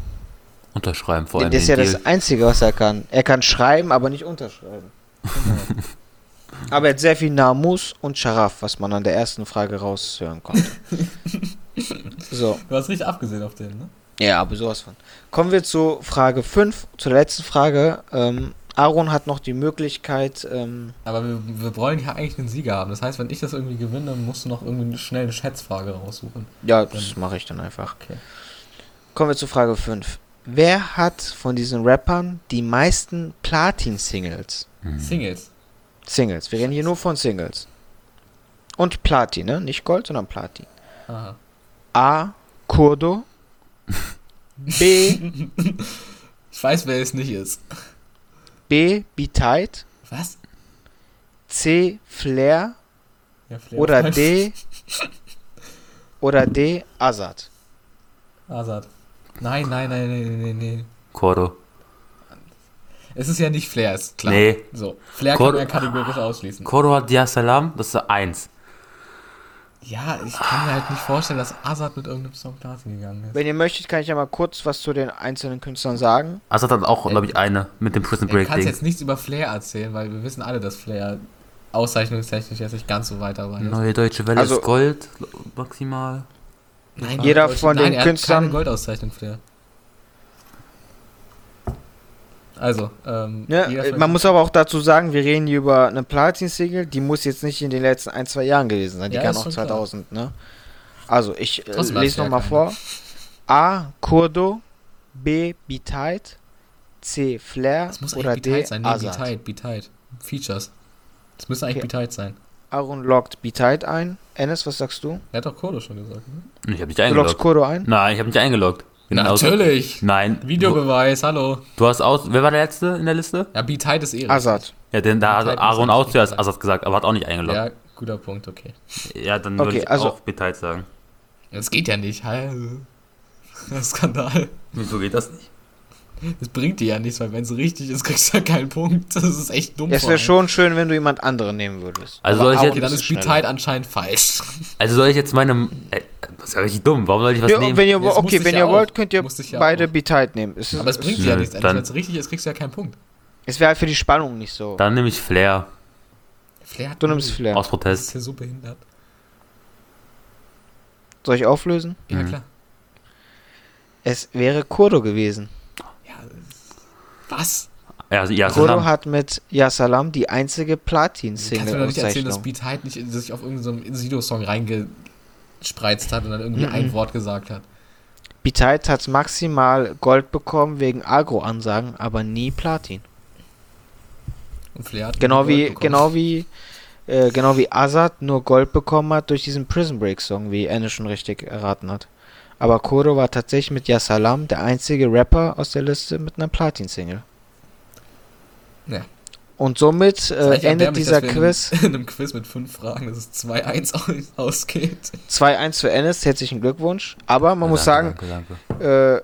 Unterschreiben vor allem. das ist ja den das Deal. Einzige, was er kann. Er kann schreiben, aber nicht unterschreiben. aber er hat sehr viel Namus und Scharaf, was man an der ersten Frage raushören konnte. so. Du hast richtig abgesehen auf den, ne? Ja, aber sowas von. Kommen wir zu Frage 5, zur letzten Frage. Ähm, Aaron hat noch die Möglichkeit, ähm, Aber wir, wir wollen ja eigentlich einen Sieger haben. Das heißt, wenn ich das irgendwie gewinne, dann musst du noch irgendwie schnell eine Schätzfrage raussuchen. ja, das mache ich dann einfach. Okay. Kommen wir zu Frage 5. Wer hat von diesen Rappern die meisten Platin-Singles? Hm. Singles. Singles. Wir reden hier nur von Singles. Und Platin, ne? Nicht Gold, sondern Platin. Aha. A. Kurdo. B. Ich weiß, wer es nicht ist. B. Be-Tight. Was? C. Flair. Ja, Flair Oder D. Oder D. Azad. Azad. Nein, nein, nein, nein, nein, nein. Kordo. Es ist ja nicht Flair, ist klar. Nee. So, Flair Kor- kann man kategorisch ausschließen. Kordo hat Dia Salam, das ist eins. Ja, ich kann mir halt nicht vorstellen, dass Azad mit irgendeinem Song Platin gegangen ist. Wenn ihr möchtet, kann ich ja mal kurz was zu den einzelnen Künstlern sagen. Assad hat auch, glaube ich, eine mit dem Prison Du Break kannst Ding. jetzt nichts über Flair erzählen, weil wir wissen alle, dass Flair auszeichnungstechnisch jetzt nicht ganz so weit dabei ist. Neue Deutsche Welle Also- ist Gold, maximal. Nein, Jeder von nein, den hat Künstlern- Keine Goldauszeichnung, Flair. Also, ähm, von- Man muss aber auch dazu sagen, wir reden hier über eine Platin-Single, die muss jetzt nicht in den letzten ein, zwei Jahren gewesen sein. Die Ja, kann auch schon klar. 2000, ne? Also, ich äh, lese nochmal vor. A. Kurdo. B. Tight. C. Flair. Das muss oder eigentlich D. Be-Tight sein. Nee, Azad. Be-Tight, Be-Tight. Features. Das müsste eigentlich Okay. Be-Tight sein. Aaron loggt Be Tight ein. Enes, was sagst du? Er hat doch Kodo schon gesagt, ne? Ich habe nicht Du loggst eingeloggt. Kurdo ein? Nein, ich habe nicht eingeloggt. Bin aus- Natürlich! Nein. Videobeweis, hallo. Du, du hast aus. Wer war der letzte in der Liste? Ja, Be-Tight ist eh Azad. Ja, denn da hat Aaron auch zuerst Assad gesagt, aber hat auch nicht eingeloggt. Ja, guter Punkt, okay. Ja, dann Okay, würde ich also- auch Beteiligt sagen. Das geht ja nicht. Skandal. Wieso geht das nicht? Das bringt dir ja nichts, weil wenn es richtig ist, kriegst du ja keinen Punkt. Das ist echt dumm. Es wäre schon schön, wenn du jemand anderen nehmen würdest. Also soll ich jetzt- Okay, dann ist. Be-Tight anscheinend falsch. Also soll ich jetzt meine. Äh, das ist ja richtig dumm. Warum soll ich was Ja, nehmen? wenn ihr, das okay, wenn ja ihr auch. wollt, könnt ihr ja beide auch. Be Tight nehmen. Es, Aber es bringt dir ja nichts. dann- Wenn es richtig ist, kriegst du ja keinen Punkt. es wäre halt für die Spannung nicht so. Dann nehme ich Flair Flair hat Du nimmst. Flair. aus Das Protest. ist ja so behindert. Soll ich auflösen? Ja, Mhm. klar. Es wäre Kurdo gewesen. Was? Ja, also, ja, Kurdo Salam. hat mit Ja Salam die einzige Du kannst mir doch Platin-Single nicht erzählen, dass. Beat nicht sich auf irgendeinem Sido-Song reingespreizt hat und dann irgendwie Mhm. ein Wort gesagt hat. Beat hat maximal Gold bekommen wegen Agro-Ansagen, aber nie Platin. Und Flair hat Genau wie, bekommen. genau wie, äh, genau wie Azad nur Gold bekommen hat durch diesen Prison Break Song, wie Enne schon richtig erraten hat. Aber Kurdo war tatsächlich mit Ja Salam der einzige Rapper aus der Liste mit einer Platin-Single. Ja. Und somit äh, endet dieser dass wir Quiz In, in einem Quiz mit fünf Fragen, dass es 2-1 aus- ausgeht. 2-1 für Ennis. Herzlichen Glückwunsch. Aber man Ja, muss danke, sagen, Danke, danke. äh,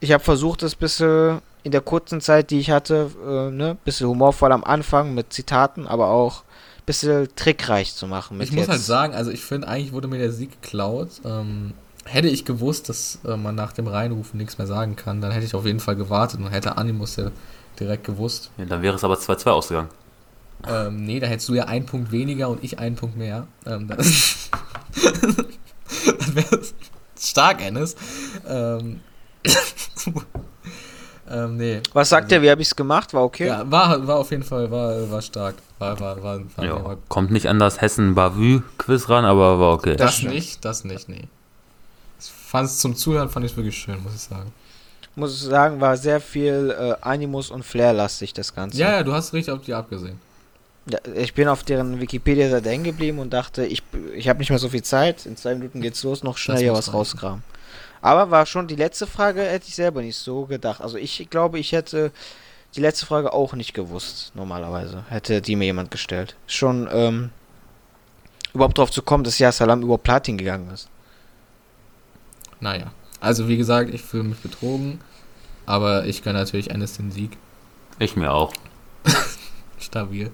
ich habe versucht, das bisschen in der kurzen Zeit, die ich hatte, äh, ne, bisschen humorvoll am Anfang mit Zitaten, aber auch bisschen trickreich zu machen. Mit Ich muss jetzt. halt sagen, also ich finde, eigentlich wurde mir der Sieg geklaut. Ähm, hätte ich gewusst, dass äh, man nach dem Reinrufen nichts mehr sagen kann, dann hätte ich auf jeden Fall gewartet und hätte Animus ja direkt gewusst. Ja, dann wäre es aber 2-2 ausgegangen. Ähm, nee, da hättest du ja einen Punkt weniger und ich einen Punkt mehr. Ähm, dann dann wäre es stark, Ennis. Ähm, ähm, nee. Was sagt ihr, wie habe ich es gemacht? War okay? Ja, war, war auf jeden Fall, war, war stark. War, war, war, war, Ja, war kommt nicht an das Hessen-Bavü-Quiz ran, aber war okay. Das nicht, das nicht, nee. Fand es zum Zuhören fand ich wirklich schön, muss ich sagen. Muss ich sagen, war sehr viel äh, Animus und Flair-lastig, das Ganze. Ja, ja, du hast richtig auf die abgesehen. Ja, ich bin auf deren Wikipedia-Seite hängen geblieben und dachte, ich, ich habe nicht mehr so viel Zeit. In zwei Minuten geht's los, noch schnell Das hier was rauskramen. Aber war schon die letzte Frage, hätte ich selber nicht so gedacht. Also ich glaube, ich hätte die letzte Frage auch nicht gewusst, normalerweise. Hätte die mir jemand gestellt. Schon, ähm, überhaupt drauf zu kommen, dass Ja Salam über Platin gegangen ist. Naja. Also wie gesagt, ich fühle mich betrogen, aber ich gönne natürlich Ennis den Sieg. Ich mir auch. Stabil.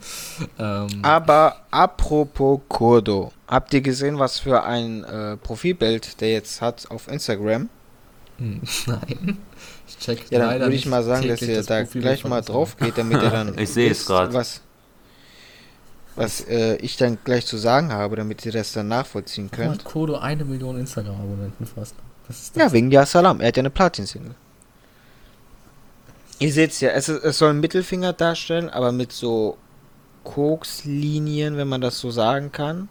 Ähm, Aber apropos Kurdo. Habt ihr gesehen, was für ein äh, Profilbild der jetzt hat auf Instagram? hm, Nein. Ich check Ja, dann leider würde ich mal sagen, dass ihr das da Profilbild gleich mal drauf geht, damit ihr dann Ich sehe es wisst, grad. was was äh, ich dann gleich zu sagen habe, damit ihr das dann nachvollziehen könnt. Kodo eine Million Instagram-Abonnenten fast. Was ist das? Ja, wegen Ja Salam. Er hat ja eine Platin-Single. Ihr seht's ja, es, ist- es soll einen Mittelfinger darstellen, aber mit so Kokslinien, wenn man das so sagen kann,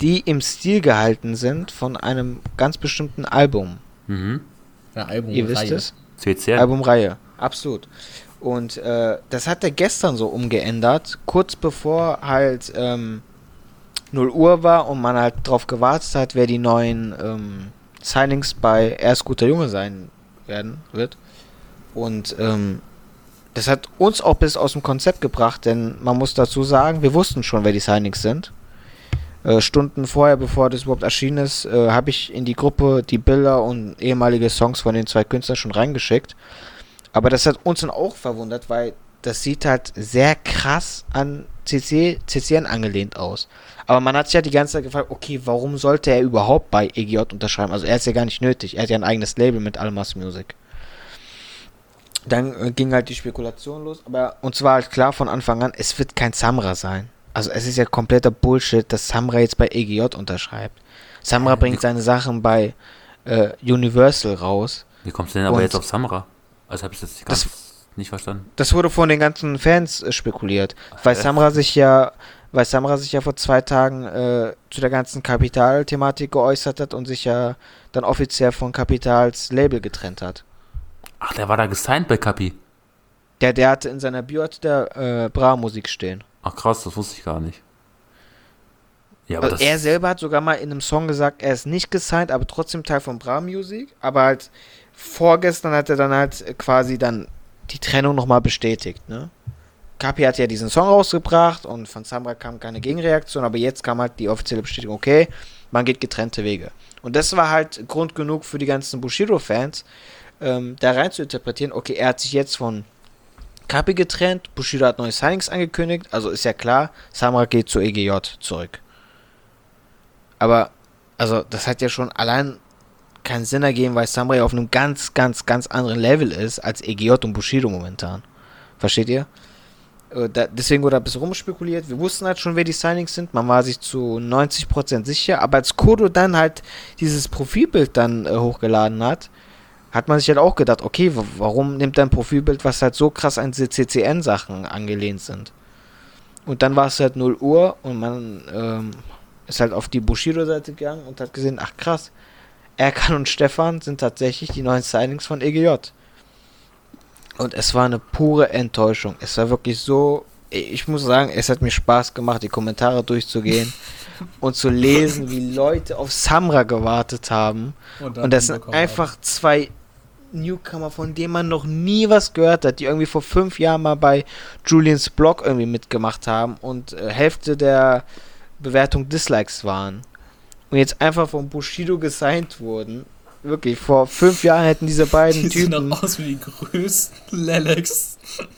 die im Stil gehalten sind von einem ganz bestimmten Album. Mhm. Ja, Album Ihr wisst Reihe. es? CCN. Albumreihe, absolut. Und äh, das hat er gestern so umgeändert, kurz bevor halt ähm, 0 Uhr war und man halt drauf gewartet hat, wer die neuen ähm, Signings bei Erst guter Junge sein werden wird. Und ähm, das hat uns auch bis aus dem Konzept gebracht, denn man muss dazu sagen, wir wussten schon, wer die Signings sind. Äh, Stunden vorher, bevor das überhaupt erschienen ist, äh, habe ich in die Gruppe die Bilder und ehemalige Songs von den zwei Künstlern schon reingeschickt. Aber das hat uns dann auch verwundert, weil das sieht halt sehr krass an CC, CCN angelehnt aus. Aber man hat sich ja die ganze Zeit gefragt, okay, warum sollte er überhaupt bei EGJ unterschreiben? Also er ist ja gar nicht nötig. Er hat ja ein eigenes Label mit Almas Music. Dann äh, ging halt die Spekulation los, aber uns war halt klar von Anfang an, es wird kein Samra sein. Also es ist ja kompletter Bullshit, dass Samra jetzt bei EGJ unterschreibt. Samra Ja, bringt seine Sachen bei äh, Universal raus. Wie kommst du denn aber jetzt auf Samra? Also habe ich das ganz nicht verstanden. Das wurde von den ganzen Fans äh, spekuliert, weil echt? Samra sich ja, weil Samra sich ja vor zwei Tagen äh, zu der ganzen Kapital-Thematik geäußert hat und sich ja dann offiziell von Kapitals Label getrennt hat. Ach, der war da gesigned bei Kapi. Der, der hatte in seiner Bio hatte der äh, Bra-Musik stehen. Ach krass, das wusste ich gar nicht. Ja, aber Also das, er selber hat sogar mal in einem Song gesagt, er ist nicht gesigned, aber trotzdem Teil von Bra Music. Aber halt vorgestern hat er dann halt quasi dann die Trennung nochmal bestätigt, ne? Kapi hat ja diesen Song rausgebracht und von Samra kam keine Gegenreaktion, aber jetzt kam halt die offizielle Bestätigung, okay, man geht getrennte Wege. Und das war halt Grund genug für die ganzen Bushido-Fans, ähm, da rein zu interpretieren, okay, er hat sich jetzt von Kapi getrennt, Bushido hat neue Signings angekündigt, also ist ja klar, Samra geht zu EGJ zurück. Aber, also, das hat ja schon allein keinen Sinn ergeben, weil Samurai auf einem ganz, ganz, ganz anderen Level ist als EGJ und Bushido momentan. Versteht ihr? Äh, Da, deswegen wurde ein bisschen rumspekuliert. Wir wussten halt schon, wer die Signings sind. Man war sich zu 90% sicher. Aber als Kodo dann halt dieses Profilbild dann äh, hochgeladen hat, hat man sich halt auch gedacht, okay, warum nimmt er ein Profilbild, was halt so krass an diese CCN-Sachen angelehnt sind? Und dann war es halt 0 Uhr und man ähm, ist halt auf die Bushido-Seite gegangen und hat gesehen, ach krass, Erkan und Stefan sind tatsächlich die neuen Signings von EGJ. Und es war eine pure Enttäuschung. Es war wirklich so, ich muss sagen, es hat mir Spaß gemacht, die Kommentare durchzugehen und zu lesen, wie Leute auf Samra gewartet haben. Und das sind einfach zwei Newcomer, von dem man noch nie was gehört hat, die irgendwie vor fünf Jahren mal bei Julians Blog irgendwie mitgemacht haben und äh, Hälfte der Bewertung Dislikes waren. Und jetzt einfach von Bushido gesigned wurden. Wirklich, vor fünf Jahren hätten diese beiden Die sehen Typen. doch aus wie die größten Lelex.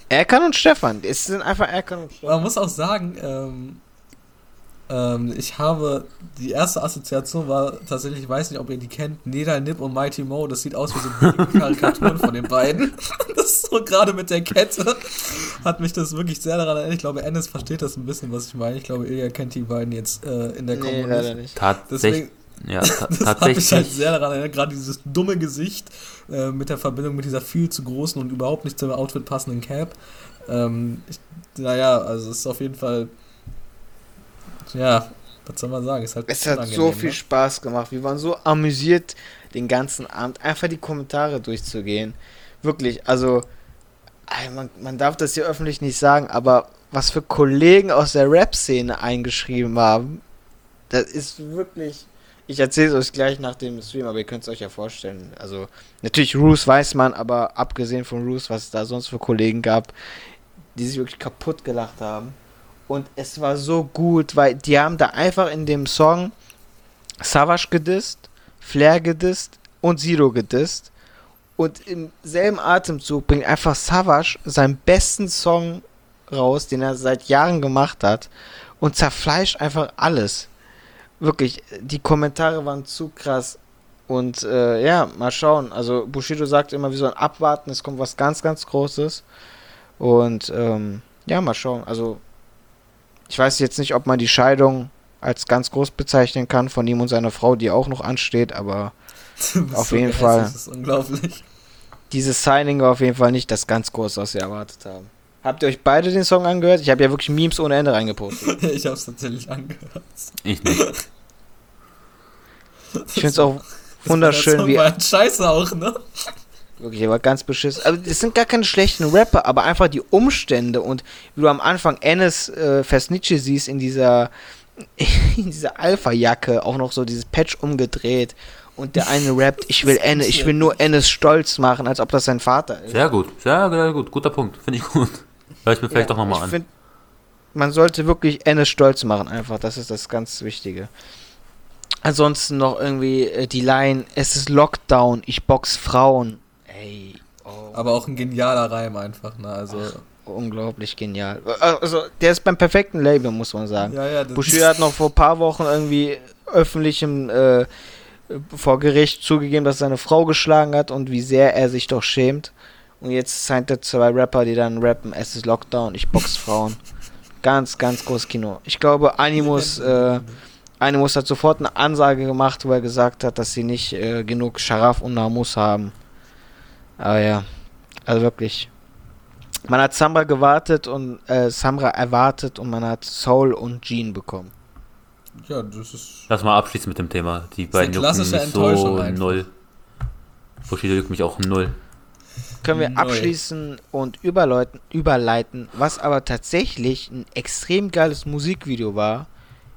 Erkan und Stefan. Es sind einfach Erkan und Stefan. Man muss auch sagen, ähm, ähm, ich habe, die erste Assoziation war tatsächlich, ich weiß nicht, ob ihr die kennt, Neda Nip und Mighty Mo, das sieht aus wie so Karikaturen von den beiden. Das ist so gerade mit der Kette, hat mich das wirklich sehr daran erinnert. Ich glaube, Ennis versteht das ein bisschen, was ich meine. Ich glaube, Ilja kennt die beiden jetzt äh, in der Nee, Kombo leider nicht. nicht. Tatsächlich. Deswegen, Ja, ta das hat mich halt tatsächlich. sehr daran erinnert, gerade dieses dumme Gesicht äh, mit der Verbindung mit dieser viel zu großen und überhaupt nicht zum Outfit passenden Cap. Ähm, ich, naja, also es ist auf jeden Fall, ja, was soll man sagen, ist halt Es hat so viel ne? Spaß gemacht. Wir waren so amüsiert den ganzen Abend, einfach die Kommentare durchzugehen. Wirklich, also man, man darf das hier öffentlich nicht sagen, aber was für Kollegen aus der Rap-Szene eingeschrieben haben, das ist wirklich. Ich erzähle es euch gleich nach dem Stream, aber ihr könnt es euch ja vorstellen. Also, natürlich, Roos weiß man, aber abgesehen von Roos, was es da sonst für Kollegen gab, die sich wirklich kaputt gelacht haben. Und es war so gut, weil die haben da einfach in dem Song Savage gedisst, Flair gedisst und Zero gedisst. Und im selben Atemzug bringt einfach Savage seinen besten Song raus, den er seit Jahren gemacht hat, und zerfleischt einfach alles. Wirklich, die Kommentare waren zu krass. Und äh, ja, mal schauen. Also Bushido sagt immer, wir sollen abwarten, es kommt was ganz, ganz Großes. Und ähm, ja, mal schauen. Also ich weiß jetzt nicht, ob man die Scheidung als ganz groß bezeichnen kann von ihm und seiner Frau, die auch noch ansteht, aber auf so jeden gehässig, Fall. Das ist unglaublich. dieses Signing war auf jeden Fall nicht das ganz große, was wir erwartet haben. Habt ihr euch beide den Song angehört? Ich habe ja wirklich Memes ohne Ende reingepostet. ich habe es tatsächlich angehört. Ich nicht. Ich finde es auch wunderschön, Das wie war ein Scheiße auch, ne? Wirklich, er war ganz beschissen. Also, es sind gar keine schlechten Rapper, aber einfach die Umstände und wie du am Anfang Ennis äh, Fesnice siehst in dieser, in dieser Alpha-Jacke, auch noch so dieses Patch umgedreht und der eine rappt, ich will Ennis, ich will nur Ennis stolz machen, als ob das sein Vater ist. Sehr gut, sehr, sehr gut. Guter Punkt. Finde ich gut. Hör ich mir vielleicht Ja, doch nochmal an. find, man sollte wirklich Ennis stolz machen, einfach. Das ist das ganz Wichtige. Ansonsten noch irgendwie äh, die Line: Es ist Lockdown, ich box Frauen. Ey, oh, Aber auch ein genialer Reim einfach, ne? Also, unglaublich genial. Also, der ist beim perfekten Label, muss man sagen. ja, ja. Bushido hat noch vor ein paar Wochen irgendwie öffentlich im, äh, vor Gericht zugegeben, dass seine Frau geschlagen hat und wie sehr er sich doch schämt. Und jetzt signed er zwei Rapper, die dann rappen, es ist Lockdown, ich box Frauen. Ganz, ganz großes Kino. Ich glaube, Animus, äh, Animus hat sofort eine Ansage gemacht, wo er gesagt hat, dass sie nicht äh, genug Scharaf und Namus haben. Aber ja, also wirklich. Man hat Samra gewartet und äh, Samra erwartet und man hat Soul und Jean bekommen. ja, das ist. Lass mal abschließen mit dem Thema. Die beiden jucken mich so null. Bushido juckt mich auch null. Können wir abschließen und überleiten, überleiten, was aber tatsächlich ein extrem geiles Musikvideo war,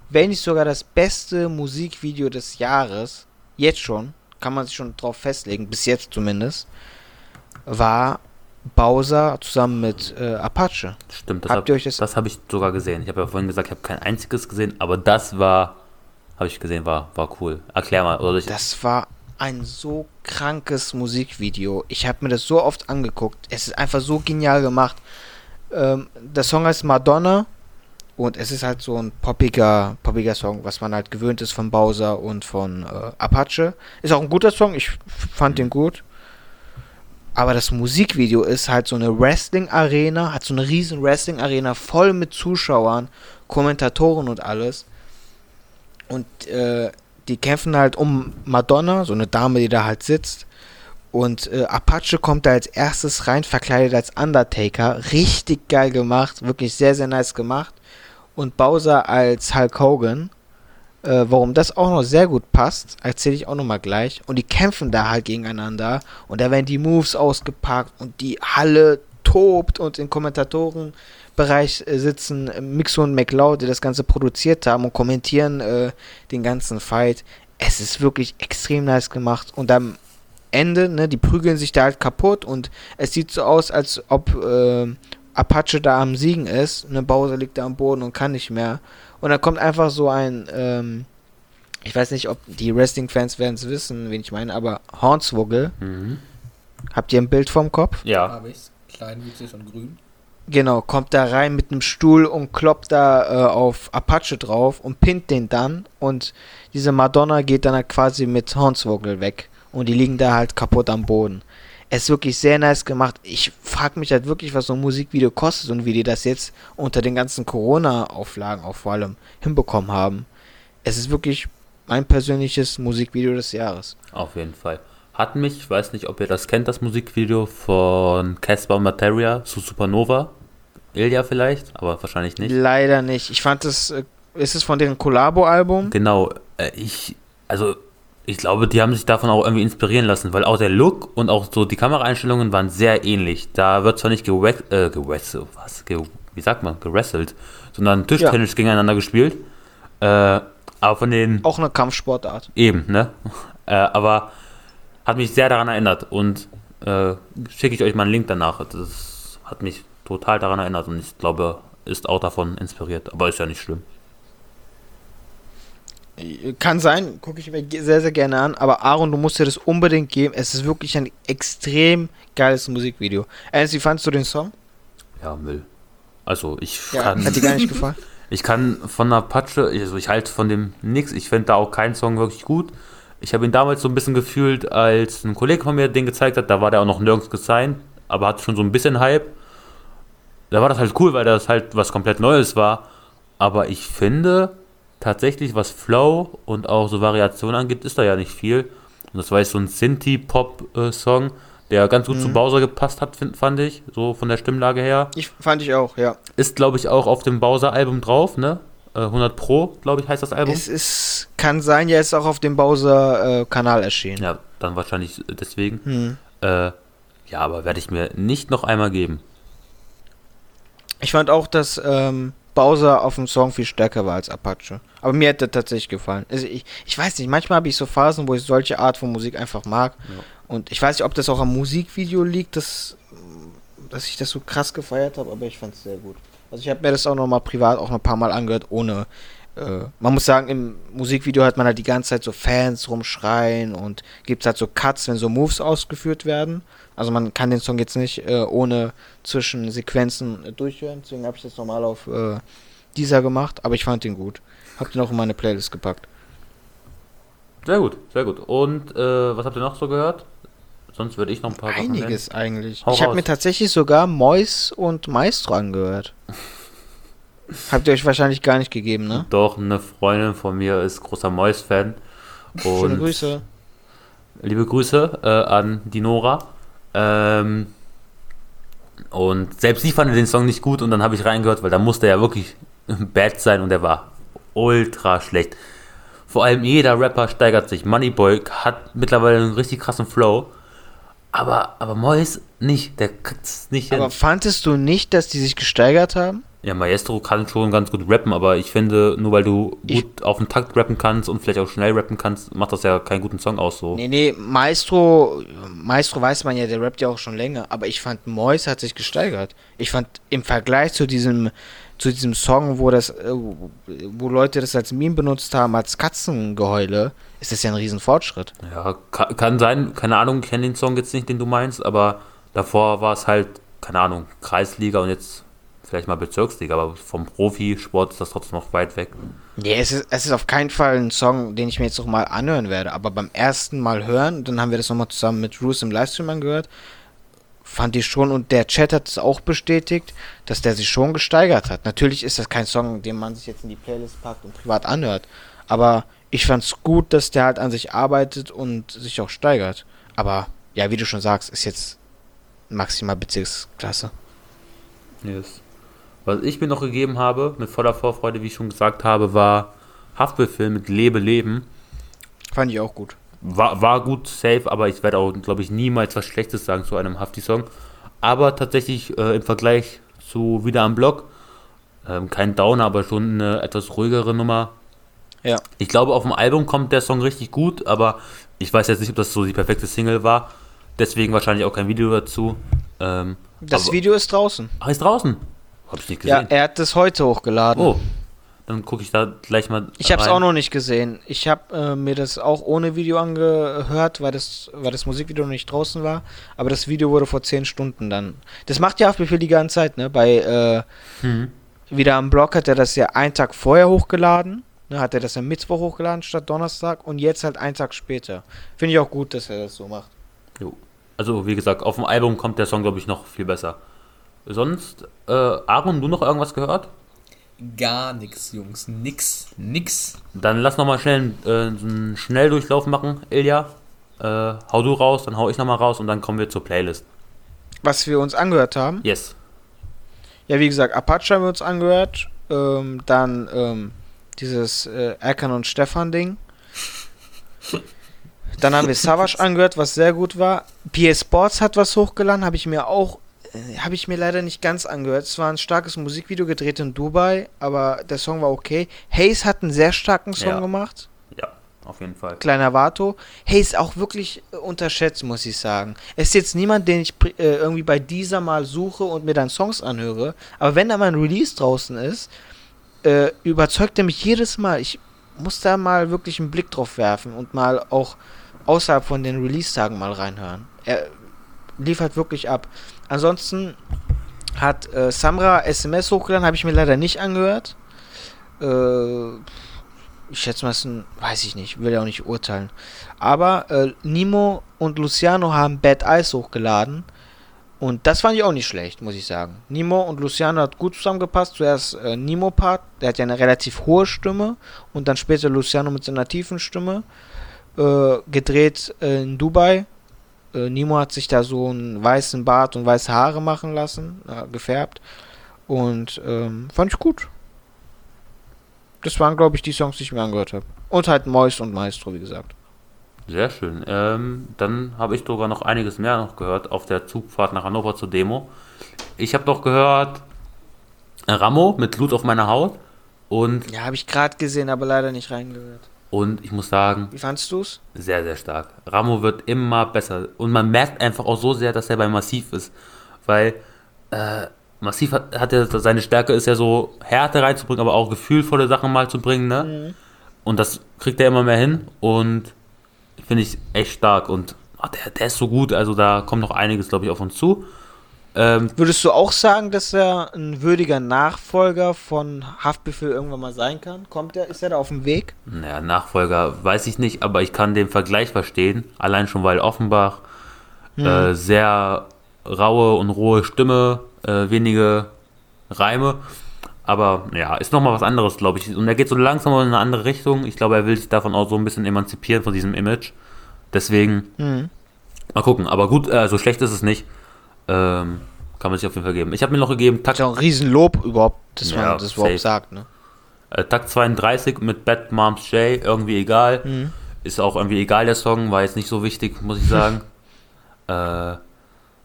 wenn nicht sogar das beste Musikvideo des Jahres, jetzt schon, kann man sich schon drauf festlegen, bis jetzt zumindest, war Bowser zusammen mit äh, Apache. Stimmt, das habe das hab ich sogar gesehen. Ich habe ja vorhin gesagt, ich habe kein einziges gesehen, aber das war, habe ich gesehen, war, war cool. Erklär mal. Oder ich, Das war ein so krankes Musikvideo. Ich habe mir das so oft angeguckt. Es ist einfach so genial gemacht. Ähm, der Song heißt Madonna und es ist halt so ein poppiger, poppiger Song, was man halt gewöhnt ist von Bowser und von äh, Apache. Ist auch ein guter Song, ich fand den gut. Aber das Musikvideo ist halt so eine Wrestling-Arena, hat so eine riesen Wrestling-Arena voll mit Zuschauern, Kommentatoren und alles. Und äh, die kämpfen halt um Madonna, so eine Dame, die da halt sitzt. Und äh, Apache kommt da als erstes rein, verkleidet als Undertaker. Richtig geil gemacht, wirklich sehr, sehr nice gemacht. Und Bowser als Hulk Hogan. Äh, warum das auch noch sehr gut passt, erzähle ich auch nochmal gleich. Und die kämpfen da halt gegeneinander. Und da werden die Moves ausgepackt und die Halle tobt und im Kommentatorenbereich äh, sitzen äh, Mixo und McLeod, die das Ganze produziert haben und kommentieren äh, den ganzen Fight. Es ist wirklich extrem nice gemacht. Und dann Ende, ne, die prügeln sich da halt kaputt und es sieht so aus, als ob äh, Apache da am Siegen ist. Ne, Bowser liegt da am Boden und kann nicht mehr. Und dann kommt einfach so ein, ähm, ich weiß nicht, ob die Wrestling-Fans werden es wissen, wen ich meine, aber Hornswoggle. Mhm. Habt ihr ein Bild vom Kopf? Ja. Habe ich's. Klein, witzig und grün. Genau, kommt da rein mit einem Stuhl und kloppt da äh, auf Apache drauf und pinnt den dann. Und diese Madonna geht dann halt quasi mit Hornswoggle weg. Und die liegen da halt kaputt am Boden. Es ist wirklich sehr nice gemacht. Ich frage mich halt wirklich, was so ein Musikvideo kostet und wie die das jetzt unter den ganzen Corona-Auflagen auch vor allem hinbekommen haben. Es ist wirklich mein persönliches Musikvideo des Jahres. Auf jeden Fall. Hat mich, ich weiß nicht, ob ihr das kennt, das Musikvideo von Casper Materia zu Supernova. Ilja vielleicht, aber wahrscheinlich nicht. Leider nicht. Ich fand es, äh, ist es von deren Collabo-Album? Genau, äh, ich, also ich glaube, die haben sich davon auch irgendwie inspirieren lassen, weil auch der Look und auch so die Kameraeinstellungen waren sehr ähnlich. Da wird zwar nicht gewrestelt, äh, gewrestelt, was, ge, wie sagt man, gewrestelt, sondern Tischtennis gegeneinander gespielt. Äh, aber von den Auch eine Kampfsportart. Eben, ne? Äh, aber hat mich sehr daran erinnert und äh, schicke ich euch mal einen Link danach. Das hat mich total daran erinnert und ich glaube, ist auch davon inspiriert, aber ist ja nicht schlimm. Kann sein, gucke ich mir sehr, sehr gerne an. Aber Aaron, du musst dir das unbedingt geben. Es ist wirklich ein extrem geiles Musikvideo. Ernst, wie fandst du den Song? Ja, Müll. Also ich Ja, kann, hat dir gar nicht gefallen? ich kann von Apache, also ich halte von dem nix. Ich finde da auch keinen Song wirklich gut. Ich habe ihn damals so ein bisschen gefühlt, als ein Kollege von mir den gezeigt hat. Da war der auch noch nirgends gesigned, aber hat schon so ein bisschen Hype. Da war das halt cool, weil das halt was komplett Neues war. Aber ich finde tatsächlich, was Flow und auch so Variationen angeht, ist da ja nicht viel. Und das war jetzt so ein Synthie-Pop-Song, der ganz gut zu Bowser gepasst hat, find, fand ich, so von der Stimmlage her. Ich fand ich auch, ja. Ist, glaube ich, auch auf dem Bowser-Album drauf, ne? Äh, 100 Pro, glaube ich, heißt das Album. Es ist, kann sein, ja, ist auch auf dem Bowser-Kanal erschienen. ja, dann wahrscheinlich deswegen. Hm. Äh, ja, aber werde ich mir nicht noch einmal geben. Ich fand auch, dass ähm, Bowser auf dem Song viel stärker war als Apache. Aber mir hat der tatsächlich gefallen. Also ich, ich weiß nicht, manchmal habe ich so Phasen, wo ich solche Art von Musik einfach mag. Ja. Und ich weiß nicht, ob das auch am Musikvideo liegt, dass, dass ich das so krass gefeiert habe, aber ich fand es sehr gut. Also ich habe mir das auch nochmal privat auch noch ein paar Mal angehört, ohne. Äh, man muss sagen, im Musikvideo hat man halt die ganze Zeit so Fans rumschreien und gibt es halt so Cuts, wenn so Moves ausgeführt werden. Also man kann den Song jetzt nicht äh, ohne Zwischensequenzen äh, durchhören, deswegen habe ich das normal auf äh, dieser gemacht, aber ich fand den gut. Hab den auch in meine Playlist gepackt. Sehr gut, sehr gut. Und äh, was habt ihr noch so gehört? Sonst würde ich noch ein paar. Einiges eigentlich. Hau ich habe mir tatsächlich sogar Mois und Maestro angehört. Habt ihr euch wahrscheinlich gar nicht gegeben, ne? Doch, eine Freundin von mir ist großer Mois-Fan. Schöne Grüße. liebe Grüße äh, an die Nora. Ähm, und selbst sie fand den Song nicht gut und dann habe ich reingehört, weil da musste er ja wirklich bad sein und er war ultra schlecht. Vor allem jeder Rapper steigert sich. Moneyboy hat mittlerweile einen richtig krassen Flow. Aber, aber Mois nicht, der kriegt's nicht hin. Aber fandest du nicht, dass die sich gesteigert haben? Ja, Maestro kann schon ganz gut rappen, aber ich finde, nur weil du Ich- gut auf den Takt rappen kannst und vielleicht auch schnell rappen kannst, macht das ja keinen guten Song aus so. Nee, nee, Maestro, Maestro weiß man ja, der rappt ja auch schon länger, aber ich fand Mois hat sich gesteigert. Ich fand im Vergleich zu diesem zu diesem Song, wo das äh, wo Leute das als Meme benutzt haben, als Katzengeheule, ist das ja ein riesen Fortschritt. Ja, kann, kann sein, keine Ahnung, ich kenne den Song jetzt nicht, den du meinst, aber davor war es halt, keine Ahnung, Kreisliga und jetzt vielleicht mal Bezirksliga, aber vom Profisport ist das trotzdem noch weit weg. Nee, es ist, es ist auf keinen Fall ein Song, den ich mir jetzt noch mal anhören werde. Aber beim ersten Mal hören, dann haben wir das nochmal zusammen mit Bruce im Livestream angehört, fand ich schon, und der Chat hat es auch bestätigt, dass der sich schon gesteigert hat. Natürlich ist das kein Song, den man sich jetzt in die Playlist packt und privat anhört. Aber ich fand's gut, dass der halt an sich arbeitet und sich auch steigert. Aber ja, wie du schon sagst, ist jetzt maximal Bezirksklasse. Yes. Was ich mir noch gegeben habe, mit voller Vorfreude, wie ich schon gesagt habe, war Haftbefehl mit Lebe Leben. Fand ich auch gut. War, war gut, safe, aber ich werde auch, glaube ich, niemals was Schlechtes sagen zu einem Hafti-Song. Aber tatsächlich äh, im Vergleich zu Wieder am Block, ähm, kein Downer, aber schon eine etwas ruhigere Nummer. Ja. Ich glaube, auf dem Album kommt der Song richtig gut, aber Ich weiß jetzt nicht, ob das so die perfekte Single war. Deswegen wahrscheinlich auch kein Video dazu. Ähm, Das Video ist draußen. Ach, ist draußen. Hab ich nicht Ja, gesehen. er hat das heute hochgeladen. oh, dann gucke ich da gleich mal. Ich habe es auch noch nicht gesehen. Ich habe äh, mir das auch ohne Video angehört, weil das, weil das Musikvideo noch nicht draußen war. Aber das Video wurde vor 10 Stunden dann. Das macht ja Haftbefehl die ganze Zeit, ne? Bei äh, Mhm. wieder am Blog hat er das ja einen Tag vorher hochgeladen. Ne, hat er das am Mittwoch hochgeladen statt Donnerstag und jetzt halt einen Tag später. Finde ich auch gut, dass er das so macht. Jo. Also, wie gesagt, auf dem Album kommt der Song, glaube ich, noch viel besser. Sonst, äh, Aaron, du noch irgendwas gehört? Gar nix, Jungs. Nix. Nix. Dann lass nochmal schnell äh, einen Schnelldurchlauf machen, Ilja. Äh, hau du raus, dann hau ich nochmal raus und dann kommen wir zur Playlist. Was wir uns angehört haben. Yes. Ja, wie gesagt, Apache haben wir uns angehört. Ähm, dann ähm, dieses äh, Erkan und Stefan Ding. Dann haben wir Savage angehört, was sehr gut war. PS Sports hat was hochgeladen, habe ich mir auch, äh, habe ich mir leider nicht ganz angehört. Es war ein starkes Musikvideo gedreht in Dubai, aber der Song war okay. Hayes hat einen sehr starken Song Ja. gemacht. Ja, auf jeden Fall. Kleiner Vato. Hayes auch wirklich unterschätzt, muss ich sagen. Er ist jetzt niemand, den ich äh, irgendwie bei dieser mal suche und mir dann Songs anhöre. Aber wenn da mal ein Release draußen ist, äh, überzeugt er mich jedes Mal. Ich muss da mal wirklich einen Blick drauf werfen und mal auch außerhalb von den Release-Tagen mal reinhören. Er liefert wirklich ab. Ansonsten hat äh, Samra SMS hochgeladen, habe ich mir leider nicht angehört. Äh, ich schätze mal, ein, weiß ich nicht, will ja auch nicht urteilen. Aber äh, Nimo und Luciano haben Bad Eyes hochgeladen. Und das fand ich auch nicht schlecht, muss ich sagen. Nimo und Luciano hat gut zusammengepasst. Zuerst äh, Nimo-Part, der hat ja eine relativ hohe Stimme. Und dann später Luciano mit seiner tiefen Stimme. Äh, gedreht äh, in Dubai. Äh, Nimo hat sich da so einen weißen Bart und weiße Haare machen lassen, äh, gefärbt. Und ähm, fand ich gut. Das waren, glaube ich, die Songs, die ich mir angehört habe. Und halt Mois und Maestro, wie gesagt. Sehr schön. Ähm, dann habe ich sogar noch einiges mehr noch gehört auf der Zugfahrt nach Hannover zur Demo. Ich habe doch gehört Ramo mit Blut auf meiner Haut und, Ja, habe ich gerade gesehen, aber leider nicht reingehört. Und ich muss sagen, Wie fandst du's? sehr, sehr stark. Ramo wird immer besser und man merkt einfach auch so sehr, dass er bei Massiv ist, weil äh, Massiv hat, hat ja seine Stärke ist ja so Härte reinzubringen, aber auch gefühlvolle Sachen mal zu bringen, ne? Und das kriegt er immer mehr hin und finde ich echt stark und ach, der, der ist so gut, also da kommt noch einiges, glaube ich, auf uns zu. Ähm, Würdest du auch sagen, dass er ein würdiger Nachfolger von Haftbefehl irgendwann mal sein kann? Kommt er, ist er da auf dem Weg? naja, Nachfolger weiß ich nicht, aber ich kann den Vergleich verstehen, allein schon weil Offenbach äh, sehr raue und rohe Stimme, äh, wenige Reime. Aber ja, ist nochmal was anderes, glaube ich. Und er geht so langsam in eine andere Richtung. Ich glaube, er will sich davon auch so ein bisschen emanzipieren von diesem Image. Deswegen Hm. mal gucken. Aber gut, äh, so schlecht ist es nicht. Ähm, kann man sich auf jeden Fall geben. Ich habe mir noch gegeben Ist Takt, ja auch ein Riesenlob überhaupt, dass Ja, man das überhaupt safe. sagt, ne? äh, Takt 32 mit Bad Moms J. Irgendwie egal. Mhm. Ist auch irgendwie egal, der Song. War jetzt nicht so wichtig, muss ich sagen. äh,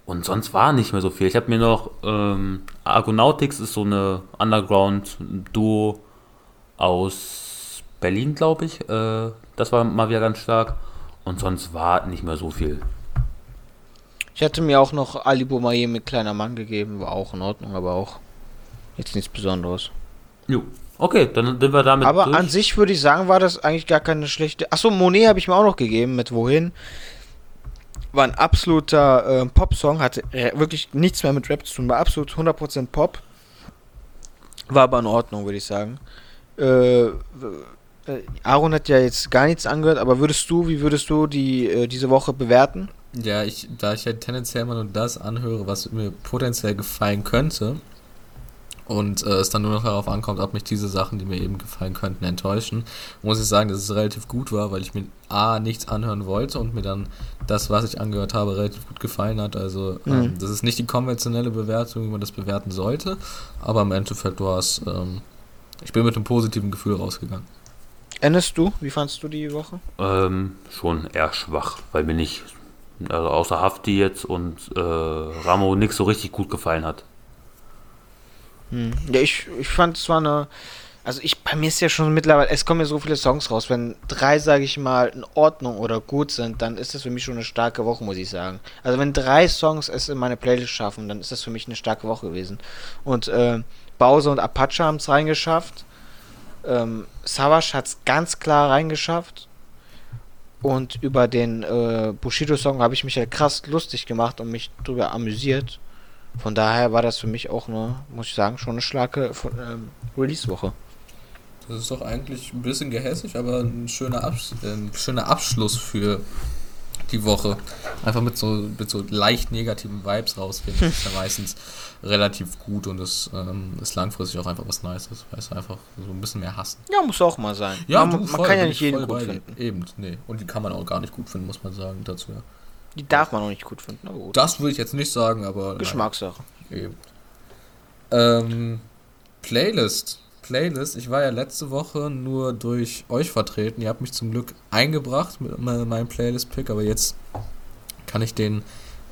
und sonst war nicht mehr so viel. Ich habe mir noch ähm, Argonautics ist so eine Underground-Duo aus Berlin, glaube ich. Äh, das war mal wieder ganz stark. Und sonst war nicht mehr so viel. Ich hatte mir auch noch Ali Boumaier mit kleiner Mann gegeben, war auch in Ordnung, aber auch jetzt nichts Besonderes. Jo. Okay, dann sind wir damit Aber durch. an sich würde ich sagen, war das eigentlich gar keine schlechte. Achso, Monet habe ich mir auch noch gegeben mit Wohin. War ein absoluter äh, Pop-Song, hatte äh, wirklich nichts mehr mit Rap zu tun, war absolut 100% Pop. War aber in Ordnung, würde ich sagen. Äh, äh, Aaron hat ja jetzt gar nichts angehört, aber würdest du, wie würdest du die äh, diese Woche bewerten? Ja, ich, da ich ja tendenziell immer nur das anhöre, was mir potenziell gefallen könnte und äh, es dann nur noch darauf ankommt, ob mich diese Sachen, die mir eben gefallen könnten, enttäuschen, muss ich sagen, dass es relativ gut war, weil ich mir A, nichts anhören wollte und mir dann das, was ich angehört habe, relativ gut gefallen hat. Also ähm, Mhm. das ist nicht die konventionelle Bewertung, wie man das bewerten sollte, aber im Endeffekt war es, ähm, ich bin mit einem positiven Gefühl rausgegangen. Ennis, du, wie fandst du die Woche? Ähm, schon eher schwach, weil mir nicht, also außer Hafti jetzt und äh, Ramo nix so richtig gut gefallen hat. Hm. Ja, ich, ich fand es war eine Also ich, bei mir ist ja schon mittlerweile, es kommen ja so viele Songs raus. Wenn drei, sage ich mal, in Ordnung oder gut sind, dann ist das für mich schon eine starke Woche, muss ich sagen. Also wenn drei Songs es in meine Playlist schaffen, dann ist das für mich eine starke Woche gewesen. Und äh, Bowser und Apache haben es reingeschafft. Ähm, Savage hat es ganz klar reingeschafft. Und über den äh, Bushido-Song habe ich mich ja krass lustig gemacht und mich drüber amüsiert. Von daher war das für mich auch eine, muss ich sagen, schon eine starke ähm, Release-Woche. Das ist doch eigentlich ein bisschen gehässig, aber ein schöner, Abs ein schöner Abschluss für die Woche. Einfach mit so, mit so leicht negativen Vibes rausgehen. Das ist ja meistens relativ gut und das ähm, ist langfristig auch einfach was Nices. Weißt du, einfach so ein bisschen mehr hassen. Ja, muss auch mal sein. Ja, man, du, man voll, kann ja nicht ich jeden gut finden. Eben, nee. Und die kann man auch gar nicht gut finden, muss man sagen dazu. Ja. Die darf man auch nicht gut finden. Aber gut. Das würde ich jetzt nicht sagen, aber. Geschmackssache. Nein, eben. Ähm, Playlist. Playlist. Ich war ja letzte Woche nur durch euch vertreten. Ihr habt mich zum Glück eingebracht mit me- meinem Playlist-Pick, aber jetzt kann ich den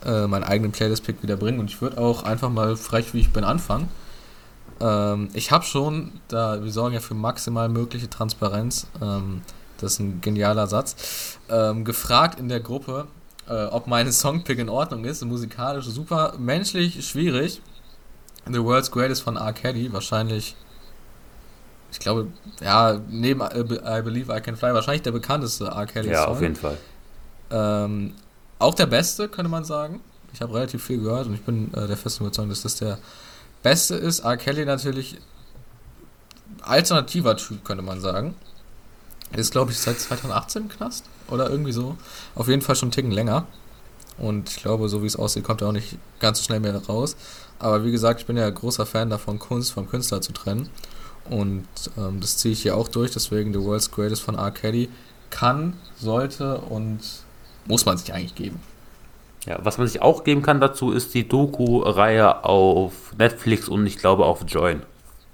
äh, meinen eigenen Playlist-Pick wieder bringen und ich würde auch einfach mal frech wie ich bin anfangen. Ähm, ich habe schon, da wir sorgen ja für maximal mögliche Transparenz, ähm, das ist ein genialer Satz, ähm, gefragt in der Gruppe, äh, ob meine Songpick in Ordnung ist. Musikalisch super, menschlich schwierig. The World's Greatest von R. Kelly, wahrscheinlich, ich glaube, ja, neben I, Be- I Believe I Can Fly, wahrscheinlich der bekannteste R. Kelly Ja, auf jeden Fall. Ähm, auch der beste, könnte man sagen. Ich habe relativ viel gehört und ich bin äh, der festen Überzeugung, dass das der beste ist. R. Kelly natürlich alternativer Typ, könnte man sagen. Ist, glaube ich, seit 2018 im Knast oder irgendwie so. Auf jeden Fall schon einen Ticken länger. Und ich glaube, so wie es aussieht, kommt er auch nicht ganz so schnell mehr raus. Aber wie gesagt, ich bin ja großer Fan davon, Kunst vom Künstler zu trennen. Und ähm, das ziehe ich hier auch durch. Deswegen The World's Greatest von R. Kelly kann, sollte und muss man sich eigentlich geben. Ja, was man sich auch geben kann dazu, ist die Doku-Reihe auf Netflix und ich glaube auf Join,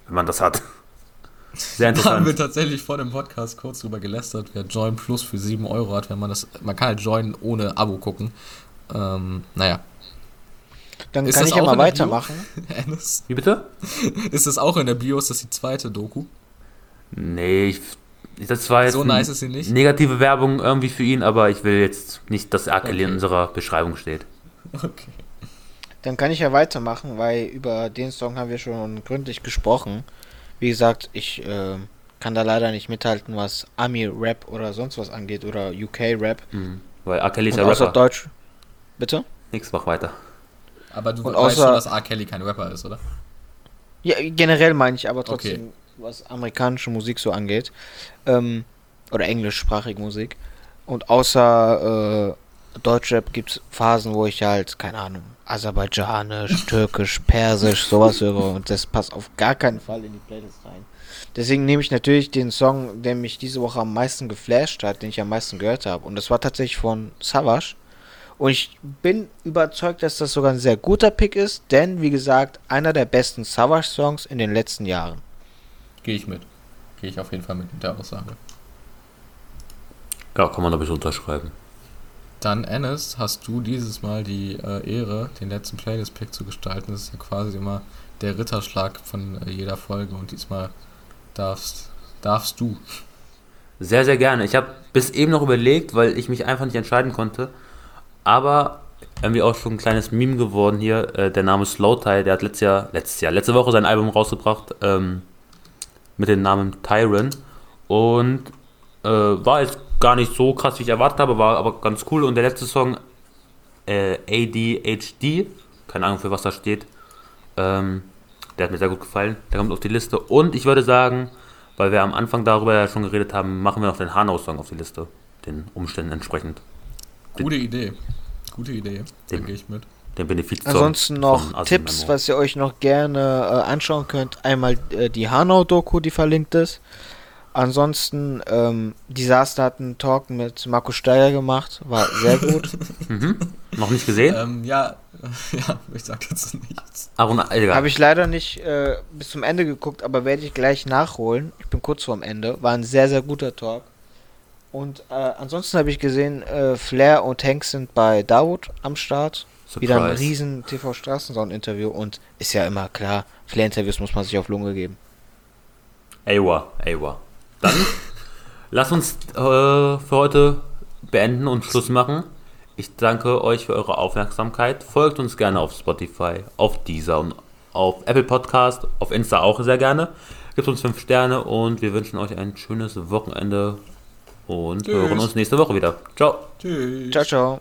wenn man das hat. Sehr Da haben wir interessant. tatsächlich vor dem Podcast kurz drüber gelästert, wer Join Plus für 7 Euro hat, wenn man das. Man kann halt Join ohne Abo gucken. Ähm, naja. Dann Ist kann ich ja auch mal weitermachen. Ennis, Wie bitte? ist das auch in der Bio? Ist das die zweite Doku? Nee, ich, das war jetzt So nice ist sie nicht. negative Werbung irgendwie für ihn, aber ich will jetzt nicht, dass R. Kelly in Okay. unserer Beschreibung steht. Okay. Dann kann ich ja weitermachen, weil über den Song haben wir schon gründlich gesprochen. Wie gesagt, ich äh, kann da leider nicht mithalten, was Ami-Rap oder sonst was angeht oder UK-Rap. Mhm. Weil R. Kelly ist ja Rapper. Deutsch. Bitte? Nix, mach weiter. Aber du Und weißt außer- schon, dass R. Kelly kein Rapper ist, oder? Ja, generell meine ich aber trotzdem, was amerikanische Musik so angeht. Ähm, oder englischsprachige Musik. Und außer äh, Deutschrap gibt es Phasen, wo ich halt, keine Ahnung, Aserbaidschanisch, Türkisch, Persisch, sowas höre. Und das passt auf gar keinen Fall in die Playlist rein. Deswegen nehme ich natürlich den Song, der mich diese Woche am meisten geflasht hat, den ich am meisten gehört habe. Und das war tatsächlich von Savage. Und ich bin überzeugt, dass das sogar ein sehr guter Pick ist, denn wie gesagt, einer der besten Savage-Songs in den letzten Jahren. Gehe ich mit. Gehe ich auf jeden Fall mit mit der Aussage. Ja, kann man ein bisschen unterschreiben. Dann, Ennis, hast du dieses Mal die äh, Ehre, den letzten Playlist-Pick zu gestalten. Das ist ja quasi immer der Ritterschlag von äh, jeder Folge und diesmal darfst, darfst du. Sehr, sehr gerne. Ich habe bis eben noch überlegt, weil ich mich einfach nicht entscheiden konnte. Aber irgendwie auch schon ein kleines Meme geworden hier. Äh, der Name Slowthai, der hat letztes Jahr, letztes Jahr, letzte Woche sein Album rausgebracht ähm, mit dem Namen Tyron. Und äh, war jetzt gar nicht so krass, wie ich erwartet habe, war aber ganz cool. Und der letzte Song, äh, ADHD, keine Ahnung für was da steht, ähm, der hat mir sehr gut gefallen. Der kommt auf die Liste. Und ich würde sagen, weil wir am Anfang darüber ja schon geredet haben, machen wir noch den Hanau-Song auf die Liste. Den Umständen entsprechend. Gute Idee. Gute Idee. Da Den- gehe ich mit. Den Benefizsong. Ansonsten noch Tipps, was ihr euch noch gerne äh, anschauen könnt. Einmal äh, die Hanau-Doku, die verlinkt ist. Ansonsten, ähm, Disaster hat einen Talk mit Marco Steiger gemacht. War sehr gut. Mhm. Noch nicht gesehen? Ähm, ja, ja, ich sag jetzt nichts. Habe ich leider nicht äh, bis zum Ende geguckt, aber werde ich gleich nachholen. Ich bin kurz vorm Ende. War ein sehr, sehr guter Talk. Und äh, ansonsten habe ich gesehen, äh, Flair und Hank sind bei Dawood am Start. Wieder ein Surprise. riesen TV-Straßensound-Interview und ist ja immer klar, Flair-Interviews muss man sich auf Lunge geben. Awa, Awa. Dann lass uns äh, für heute beenden und Schluss machen. Ich danke euch für eure Aufmerksamkeit. Folgt uns gerne auf Spotify, auf Deezer und auf Apple Podcast, auf Insta auch sehr gerne. Gebt uns 5 Sterne und wir wünschen euch ein schönes Wochenende und Tschüss. hören uns nächste Woche wieder. Ciao. Tschüss. Ciao, ciao.